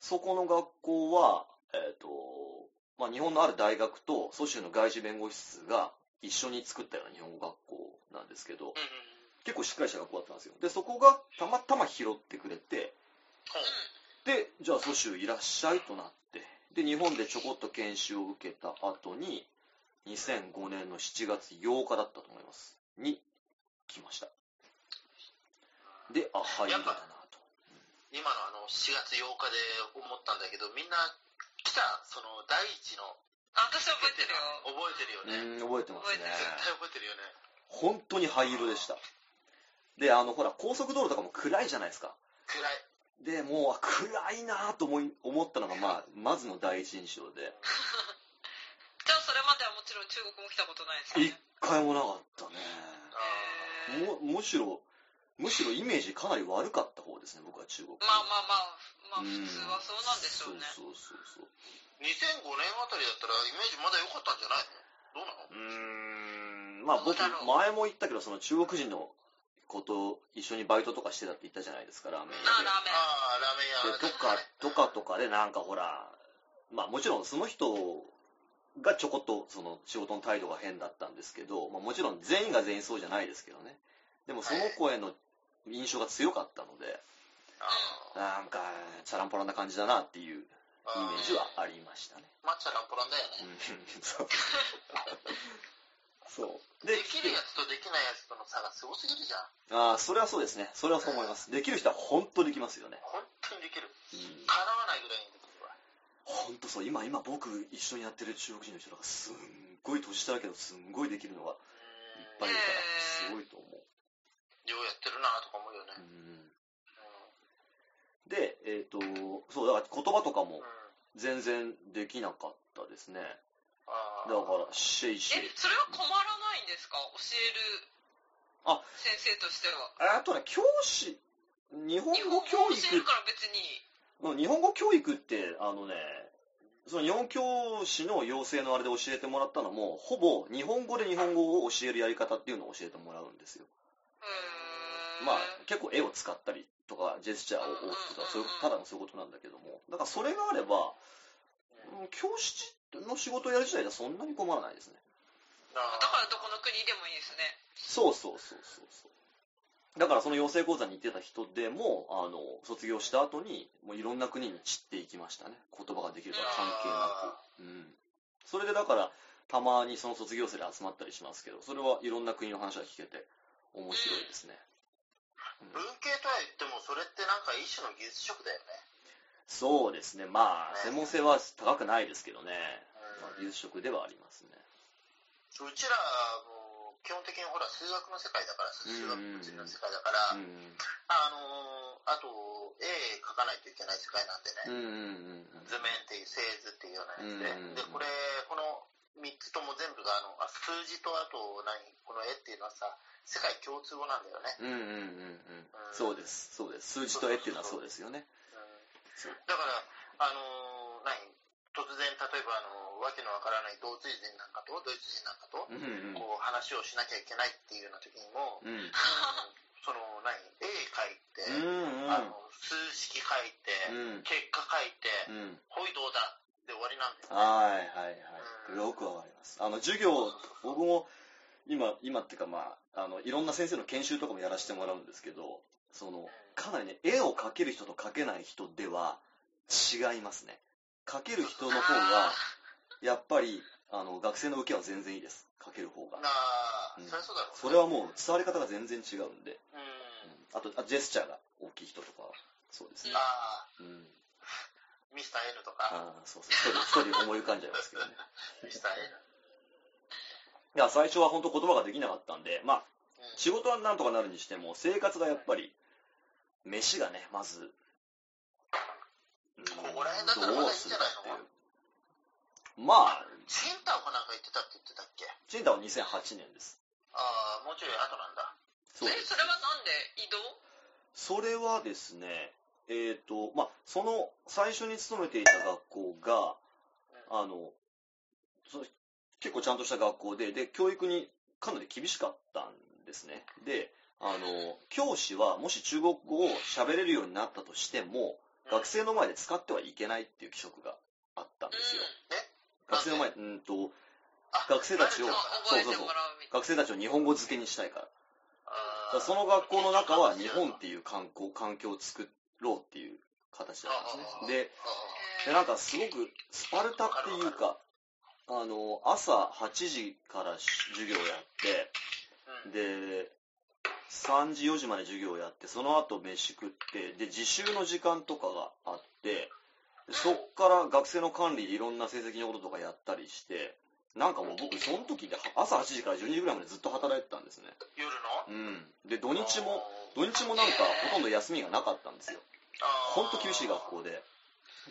Speaker 1: そこの学校は、えっ、と、まあ、日本のある大学と蘇州の外事弁護士室が一緒に作ったような日本語学校なんですけど。結構しっかりした学校だったんですよ。で、そこがたまたま拾ってくれて、で、じゃあ蘇州いらっしゃいとなって、で、日本でちょこっと研修を受けた後に、2005年の7月8日だったと思います。に、来ました。で、あ、俳優だなと。
Speaker 2: 今のあの、4月8日で思ったんだけど、みんな来た、その、第一の、
Speaker 3: あ私覚えてるよ。
Speaker 2: 覚えてるよね。
Speaker 1: うん、覚えてますね。
Speaker 2: 絶対覚えてるよね。
Speaker 1: 本当に灰色でした。で、あの、ほら、高速道路とかも暗いじゃないですか。
Speaker 2: 暗い。
Speaker 1: で、もう、あ暗いなと思い思ったのが、まあ、まずの第一印象で、
Speaker 3: じゃあそれまではもちろん中国も来たことないですよ
Speaker 1: 一
Speaker 3: ね。
Speaker 1: 回もなかったね。もむしろ、むしろイメージかなり悪かった方ですね、僕は中国。
Speaker 3: まあまあまあ、まあ
Speaker 1: うん
Speaker 3: 普通はそうなんでしょうね。
Speaker 1: そうそうそうそう。
Speaker 2: ー2005年あたりだったら、イメージまだ良かったんじゃない？のどうなの？
Speaker 1: うーん、まあ僕、前も言ったけど、その中国人のこと、一緒にバイトとかしてたって言ったじゃないですか、ラーメン
Speaker 3: ああ、ラーメン。
Speaker 2: ああ、ラーメン屋。
Speaker 1: で、とか、とかとかでなんかほら、まあもちろんその人がちょこっとその仕事の態度が変だったんですけど、まあもちろん全員が全員そうじゃないですけどね。でもその子への印象が強かったので、
Speaker 2: あ
Speaker 1: なんか、チャランポランな感じだなっていうイ
Speaker 2: あ
Speaker 1: メージはありましたね。
Speaker 2: まあ、チャランポランだよ
Speaker 1: うん
Speaker 2: ね。
Speaker 1: そう。そう。
Speaker 2: できるやつとできないやつとの差がすごすぎるじゃん。
Speaker 1: ああ、それはそうですね。それはそう思います。できる人は本当できますよね。
Speaker 2: 本当にできる。
Speaker 1: うん。
Speaker 2: 叶わないぐらいにできるわ。
Speaker 1: 本当そう。今、今僕一緒にやってる中国人の人がすんごい年下だけど、すんごいできるのがいっぱいいるから、すごいと思う。
Speaker 2: ようやってるなとか思うよね。
Speaker 1: で、えっ、と、そう、だから言葉とかも
Speaker 2: うん
Speaker 1: 全然できなかったですね。だから、シェイシェイ。、
Speaker 3: えそれは困らないんですか？教える
Speaker 1: あ
Speaker 3: 先生としては。
Speaker 1: あとね、教師、日本
Speaker 3: 日本
Speaker 1: 語教
Speaker 3: 語教え
Speaker 1: 育
Speaker 3: るから別に。
Speaker 1: うん日本語教育って、あのね、その日本教師の養成のあれで教えてもらったのも、ほぼ日本語で日本語を教えるやり方っていうのを教えてもらうんですよ。まあ、結構絵を使ったりとか、ジェスチャーを置くとか、そういうただのそういうことなんだけども、だからそれがあれば、うん教師の仕事をやる自体ではそんなに困らないですね。
Speaker 3: だからどこの国でもいいですね。
Speaker 1: そうそうそうそうそう。だからその養成講座に行ってた人でも、あの、卒業した後に、もういろんな国に散っていきましたね。言葉ができるとか関係なく。うん。それでだから、たまにその卒業生で集まったりしますけど、それはいろんな国の話が聞けて、面白いですね。うん
Speaker 2: 文系とは言っても、それってなんか一種の技術職だよね。
Speaker 1: そうですね。まあ、専門性は高くないですけどね。
Speaker 2: うん
Speaker 1: まあ、技術職ではありますね。
Speaker 2: うちらも基本的にほら、数学の世界だから、数学の世界だから、
Speaker 1: うん
Speaker 2: あのーあと、絵描かないといけない世界なんでね、
Speaker 1: うんうんうん
Speaker 2: 図面っていう、製図っていうようなやつで、
Speaker 1: うん
Speaker 2: で、これ、この3つとも全部が、あの、あ数字とあと何、この絵っていうのはさ、世界共通語なんだよね。
Speaker 1: うんうんうんうん。そうです。そうです。数字と絵っていうのはそうですよね。
Speaker 2: だから、あのー何、突然、例えば、あのわけのわからない同ツ人なんかと、ドイツ人なんかと、
Speaker 1: うんうん。
Speaker 2: こう、話をしなきゃいけないっていうような時にも、
Speaker 1: うん。
Speaker 2: うん その、何、絵描いて、
Speaker 1: うんうん。
Speaker 2: あの、数式書いて、
Speaker 1: うん。
Speaker 2: 結果書いて、
Speaker 1: うん。
Speaker 2: ほいどうだ？で終わりなんだよね。
Speaker 1: はいはいはい。よくわかります。あの、授業、僕も今、今っていうかまあ、あの、いろんな先生の研修とかもやらせてもらうんですけど、その、かなりね、絵を描ける人と描けない人では違いますね。描ける人の方が、やっぱり、あの、学生の受けは全然いいです。描ける方が
Speaker 2: な。あ、
Speaker 1: うん
Speaker 2: そりゃそうだろうね
Speaker 1: それはもう伝わり方が全然違うんで。
Speaker 2: うん。
Speaker 1: うんあと、あジェスチャーが大きい人とかは、そうですね。うん。
Speaker 2: ミスター N とか、
Speaker 1: ああ、そうそう。一人、一人思い浮かんじゃいますけどね。
Speaker 2: ミスター N。
Speaker 1: いや、最初は本当言葉ができなかったんで、まあ、
Speaker 2: うん
Speaker 1: 仕事はなんとかなるにしても、生活がやっぱり、飯がね、まず、うん
Speaker 2: ここら辺だったらまだいいんじゃないの？
Speaker 1: どうするかっていうまあ、
Speaker 2: センターかなんか言ってたって言ってたっけ？
Speaker 1: チンタは2008年です。
Speaker 2: ああ、もうちょい後なんだ。
Speaker 1: そ
Speaker 3: えそれはなんで？移動？
Speaker 1: それはですね、えっ、と、まあ、その、最初に勤めていた学校が、あの、そ結構ちゃんとした学校で、で、教育にかなり厳しかったんですね。で、あの、教師はもし中国語を喋れるようになったとしても、学生の前で使ってはいけないっていう規則があったんですよ。学生の前、うんと、
Speaker 2: あ
Speaker 1: 学生たちを
Speaker 3: そう覚えてもらうみたい
Speaker 1: 学生たちを日本語付けにしたいから。その学校の中は日本っていう観光、環境を作ろうっていう形だったんですね。で、でなんかすごくスパルタっていうか、あの、朝8時から授業やって、
Speaker 2: うん。
Speaker 1: で、3時4時まで授業やって、その後飯食って、で、自習の時間とかがあって、でそっから学生の管理でいろんな成績のこととかやったりして、なんかもう僕その時で朝8時から12時ぐらいまでずっと働いてたんですね。
Speaker 2: 夜の？
Speaker 1: うん。で、土日も、土日もなんかほとんど休みがなかったんですよ。ほんと厳しい学校で。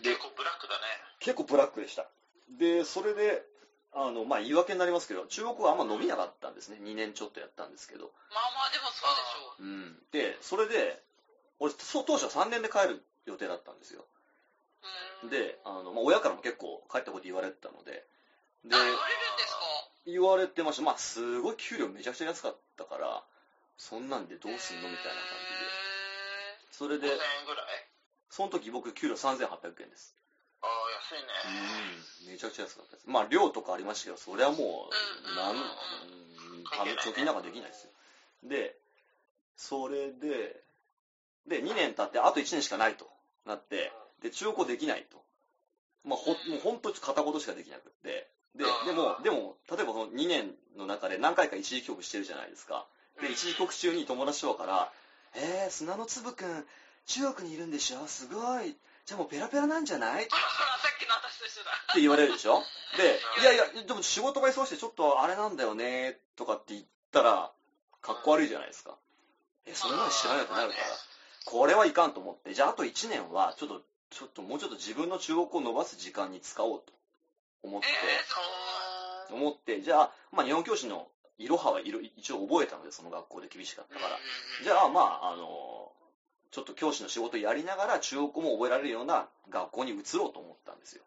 Speaker 1: で
Speaker 2: 結構ブラックだね。
Speaker 1: 結構ブラックでした。で、それで、あの、まあ、言い訳になりますけど、中国語はあんま伸びなかったんですね。2年ちょっとやったんですけど。
Speaker 3: まあまあでもそうでしょ
Speaker 1: うん。で、それで、俺、そう当初は3年で帰る予定だったんですよ。で、あの、まあ、親からも結構帰ったこと言われてたので、で
Speaker 3: あ、言われるんですか？
Speaker 1: 言われてました。まあ、すごい給料めちゃくちゃ安かったから、そんなんでどうすんのみたいな感じで。それ
Speaker 2: 5000
Speaker 1: で、
Speaker 2: 円ぐらい？
Speaker 1: その時僕給料3800円です。
Speaker 2: ああ、安いね。
Speaker 1: うん。めちゃくちゃ安かったです。まあ、寮とかありましたけど、それはもう、
Speaker 3: うん
Speaker 1: なん、
Speaker 3: うん
Speaker 1: 貯金なんかできないですよ。で、それで、で、2年経って、あと1年しかないとなって、で、中古できないと。まあ、ほ、もう本当に片言しかできなくって。で、でも、でも、例えばその2年の中で何回か一時帰国してるじゃないですか。で、一時帰国中に友達とかから、えー、砂の粒くん、中国にいるんでしょ？すごい。じゃあもうペラペラなんじゃない？
Speaker 3: さっきの私と一緒だ。
Speaker 1: って言われるでしょ？で、いやいや、でも仕事が忙しくてちょっとあれなんだよね、とかって言ったら、かっこ悪いじゃないですか。え、そんなの知らないとなるから、これはいかんと思って、じゃああと1年は、ちょっと、ちょっともうちょっと自分の中国語を伸ばす時間に使おうと思って、
Speaker 3: えー、
Speaker 1: 思って、じゃあ、まあ日本教師のいろははいろ一応覚えたので、その学校で厳しかったから。じゃあ、まあ、あの、ちょっと教師の仕事やりながら中国語も覚えられるような学校に移ろうと思ったんですよ。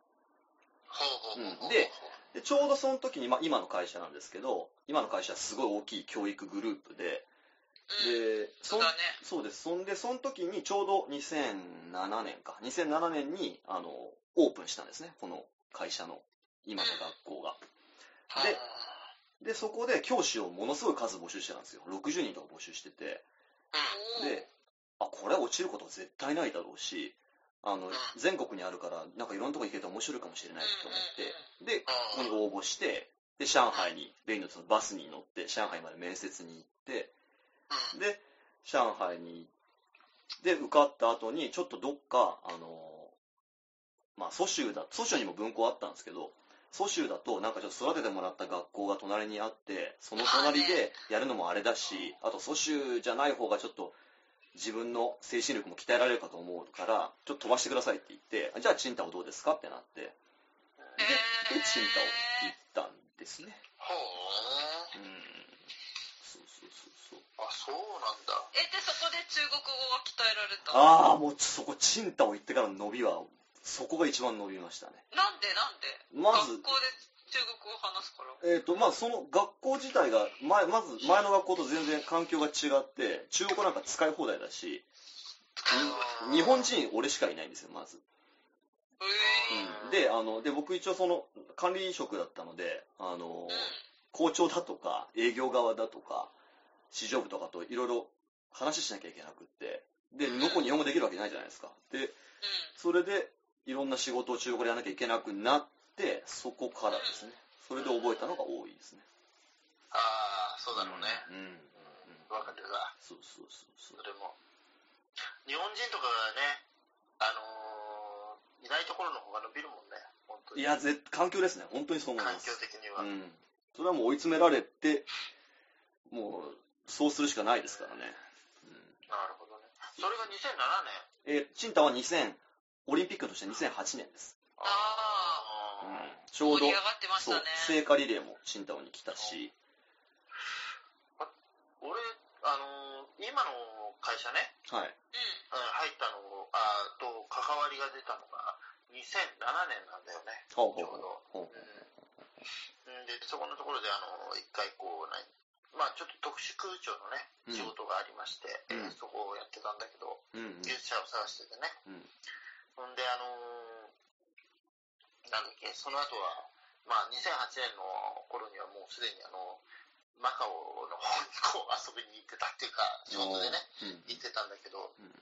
Speaker 2: ほう
Speaker 1: ん。でで、ちょうどその時に、まあ、今の会社なんですけど、今の会社はすごい大きい教育グループで、
Speaker 3: うん
Speaker 1: で、
Speaker 3: そうだね。
Speaker 1: そうです。そんで、その時にちょうど2007年か、2007年に、あの、オープンしたんですね、この会社の、今の学校が。で、で、そこで教師をものすごい数募集してたんですよ。60人とか募集してて、で、あ、これは落ちることは絶対ないだろうし、あの、全国にあるから、なんかいろんなとこ行けて面白いかもしれないと思って、で、ここに応募して、で、上海に、例のそのバスに乗って、上海まで面接に行って、
Speaker 2: うん。
Speaker 1: で、上海に行って、受かった後に、ちょっとどっか、あの、まあ、蘇州だ、蘇州にも分校あったんですけど、蘇州だとなんかちょっと育ててもらった学校が隣にあってその隣でやるのもあれだしあと蘇州じゃない方がちょっと自分の精神力も鍛えられるかと思うからちょっと飛ばしてくださいって言ってじゃあチンタオどうですかってなって。で
Speaker 3: えー。
Speaker 1: でチンタオ行ったんですね。
Speaker 2: ほ
Speaker 1: う。
Speaker 2: うん。
Speaker 1: そうそうそうそう。
Speaker 2: あそうなんだ。
Speaker 3: えでそこで中国語が鍛えられた
Speaker 1: ああもうそこチンタオ行ってからの伸びはそこが一番伸びましたね。
Speaker 3: なんでなんで？
Speaker 1: まず
Speaker 3: 学校で中国語を話すから。
Speaker 1: えーとまあ、その学校自体が前まず前の学校と全然環境が違って中国語なんか使い放題だしに日本人俺しかいないんですよまず、
Speaker 3: えー。
Speaker 1: うん。であので僕一応その管理職だったのであの校長だとか営業側だとか市場部とかといろいろ話しなきゃいけなくってで向こう日本語できるわけないじゃないですか。でそれでいろんな仕事を中国語でやらなきゃいけなくなってそこからですね。それで覚えたのが多いですね。
Speaker 2: ああそうだろうね。
Speaker 1: うん。
Speaker 2: うん。わかるわ。
Speaker 1: そうそうそうそう。
Speaker 2: それも。日本人とかがねあのーいないところの方が伸びるもんね。本当に。
Speaker 1: いやぜ環境ですね。本当にそう思い
Speaker 2: 環
Speaker 1: ます。
Speaker 2: 境的には、
Speaker 1: うん。それはもう追い詰められてもうそうするしかないですからね、
Speaker 2: なるほどね。それが2007年
Speaker 1: うん、えーチンタは2000オリンピックとして2008年です、
Speaker 3: あ
Speaker 1: うん。
Speaker 2: あ
Speaker 1: ちょうど
Speaker 3: 盛り上がってました
Speaker 1: そう
Speaker 3: ね
Speaker 1: 聖火リレーもチンタオに来たし。
Speaker 2: 俺あのー今の会社ね、
Speaker 1: はい。
Speaker 3: うん。
Speaker 2: うん、入ったのあと関わりが出たのが2007年なんだよね。ちょうど。
Speaker 1: ほう
Speaker 2: ん。でそこのところであの一回こう何まあちょっと特殊空調のね
Speaker 1: うん。
Speaker 2: 仕事がありまして、
Speaker 1: うん。
Speaker 2: えーそこをやってたんだけど
Speaker 1: うんうん。
Speaker 2: 技術者を探しててね。
Speaker 1: うん
Speaker 2: ほんであのーなんだっけその後はまあ2008年の頃にはもうすでにあのマカオの方にこう遊びに行ってたっていうか仕事でね
Speaker 1: うん
Speaker 2: 行ってたんだけど、
Speaker 1: うん。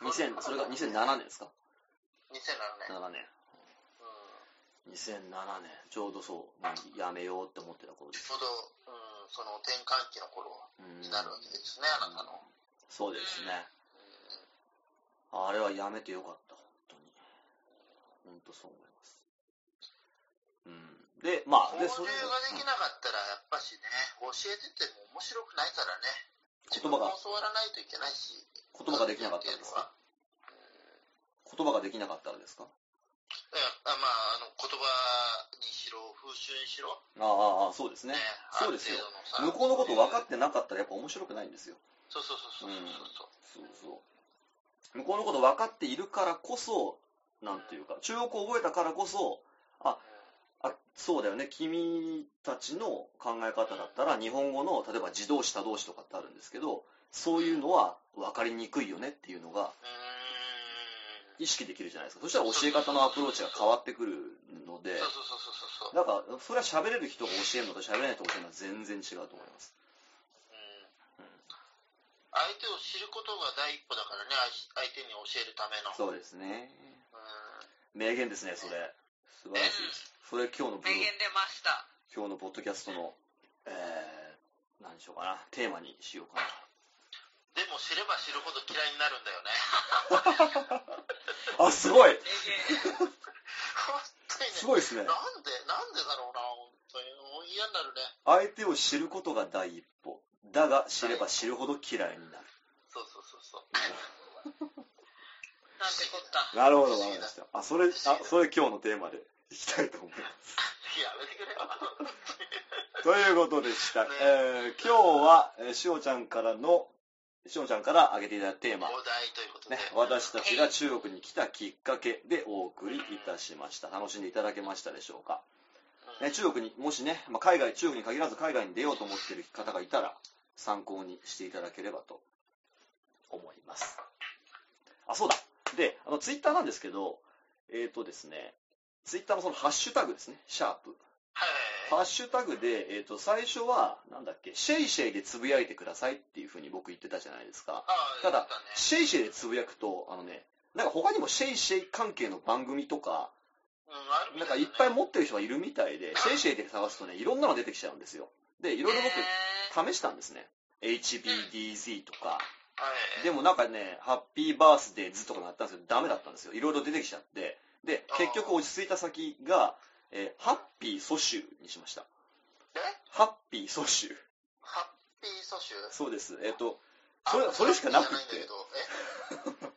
Speaker 2: うん、
Speaker 1: 2000それが2007年ですか
Speaker 2: ？2007年、
Speaker 1: 7年。
Speaker 2: うん、
Speaker 1: 2007年。ちょうどそううんやめようって思ってた頃です。
Speaker 2: ちょうど、うん、その転換期の頃
Speaker 1: うん
Speaker 2: になるわけですね、あなたの、
Speaker 1: そうですね。
Speaker 2: うん
Speaker 1: あれはやめてよかった、本当に。本当そう思います。うん。で、まあ、で、それ。
Speaker 2: 交流ができなかったら、やっぱしね、教えてても面白くないからね。
Speaker 1: 言葉が。
Speaker 2: 教わらないといけないし。
Speaker 1: 言葉ができなかったんですか？言葉ができなかったらですか？
Speaker 2: いや、あまあ、あの、言葉にしろ、風習にしろ。
Speaker 1: ああ、そうですね。
Speaker 2: ね
Speaker 1: そうですよ。向こうのこと分かってなかったら、やっぱ面白くないんですよ。
Speaker 2: そうそうそうそう。そうそう。
Speaker 1: 向こうのこと分かっているからこそなんていうか中国語を覚えたからこそああそうだよね。君たちの考え方だったら日本語の例えば自動詞他動詞とかってあるんですけどそういうのは分かりにくいよねっていうのが意識できるじゃないですか。そしたら教え方のアプローチが変わってくるのでだからそれは喋れる人が教えるのと喋れない人が教えるのは全然違うと思います。
Speaker 2: うん相手を知ることが第一歩だからね相相手に教えるための。
Speaker 1: そうですね。
Speaker 2: うん。
Speaker 1: 名言ですねそれ。素晴らしい。ですそれ今日の
Speaker 3: 名言出ました。
Speaker 1: 今日のポッドキャストのえー、何しようかな。テーマにしようかな。
Speaker 2: でも知れば知るほど嫌いになるんだよね。
Speaker 1: あすごい。
Speaker 3: 名言。
Speaker 2: 本当にね。
Speaker 1: すごいですね。
Speaker 2: なんでなんでだろうな本当に。もう嫌になるね。
Speaker 1: 相手を知ることが第一歩だが知れば知るほど嫌いになる。
Speaker 2: そうそうそうそう。
Speaker 3: なんてこった。
Speaker 1: なるほどわかりました。あそれあそれ今日のテーマでいきたいと思います。
Speaker 2: やめてくれよ。
Speaker 1: ということでした、
Speaker 2: ね。
Speaker 1: えー今日はえーしおちゃんからのしおちゃんから挙げていただいたテーマ。
Speaker 2: お題ということで、
Speaker 1: ね、私たちが中国に来たきっかけでお送りいたしました。楽しんでいただけましたでしょうか、
Speaker 2: うん
Speaker 1: ね、中国にもしね、まあ、海外中国に限らず海外に出ようと思っている方がいたら参考にしていただければと思います。あそうだ。であのツイッターなんですけどえっ、とですねツイッターのそのハッシュタグですねシャープ。
Speaker 2: はい。
Speaker 1: ハッシュタグで、えー、と最初はなんだっけシェイシェイでつぶやいてくださいっていうふうに僕言ってたじゃないですか。ただシェイシェイでつぶやくと、あのね、なんか他にもシェイシェイ関係の番組とか、
Speaker 2: うん
Speaker 1: なんかいっぱい持ってる人がいるみたいで、シェイシェイで探すとね、いろんなの出てきちゃうんですよ。で、いろいろ
Speaker 3: へ
Speaker 1: 僕試したんですね。HBDZ とか。
Speaker 2: はい
Speaker 1: でもなんかね、ハッピーバースデーズとかなったんですけど、ダメだったんですよ。いろいろ出てきちゃって。で、
Speaker 2: あ
Speaker 1: 結局落ち着いた先が、えーハッピー蘇州にしました。
Speaker 2: え？
Speaker 1: ハッピー蘇州。
Speaker 2: ハッピー蘇州
Speaker 1: そうです。えっ、と、それ、それしかなくって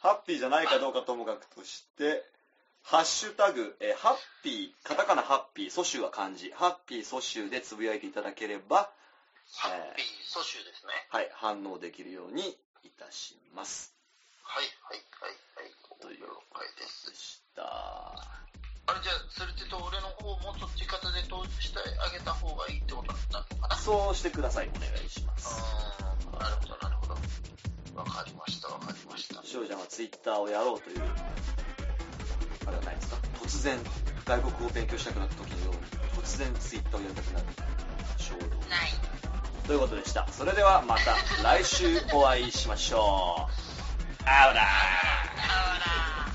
Speaker 1: ハッピーじゃないかどうかともかくとして、ハッシュタグ、えーハッピー、カタカナハッピー、蘇州は漢字、ハッピー蘇州でつぶやいていただければ、
Speaker 2: ハッピー蘇州ですね。
Speaker 1: はい、反応できるようにいたします。
Speaker 2: はい、はい、はい、はい。
Speaker 1: という
Speaker 2: 了解です
Speaker 1: で。した。
Speaker 2: あれじゃあ、それってと俺の方もそっち方で投資してあげた方がいいってことになるのかな？
Speaker 1: そうしてください。お願いします。
Speaker 2: うーん、なるほど、なるほど。わかりました、わかりました。
Speaker 1: 翔ちゃんはツイッターをやろうという、あれはないですか突然、外国語を勉強したくなった時のように、突然ツイッターをやりたくなる衝動。
Speaker 3: ない。
Speaker 1: ということでした。それではまた 来週お会いしましょう。あうだー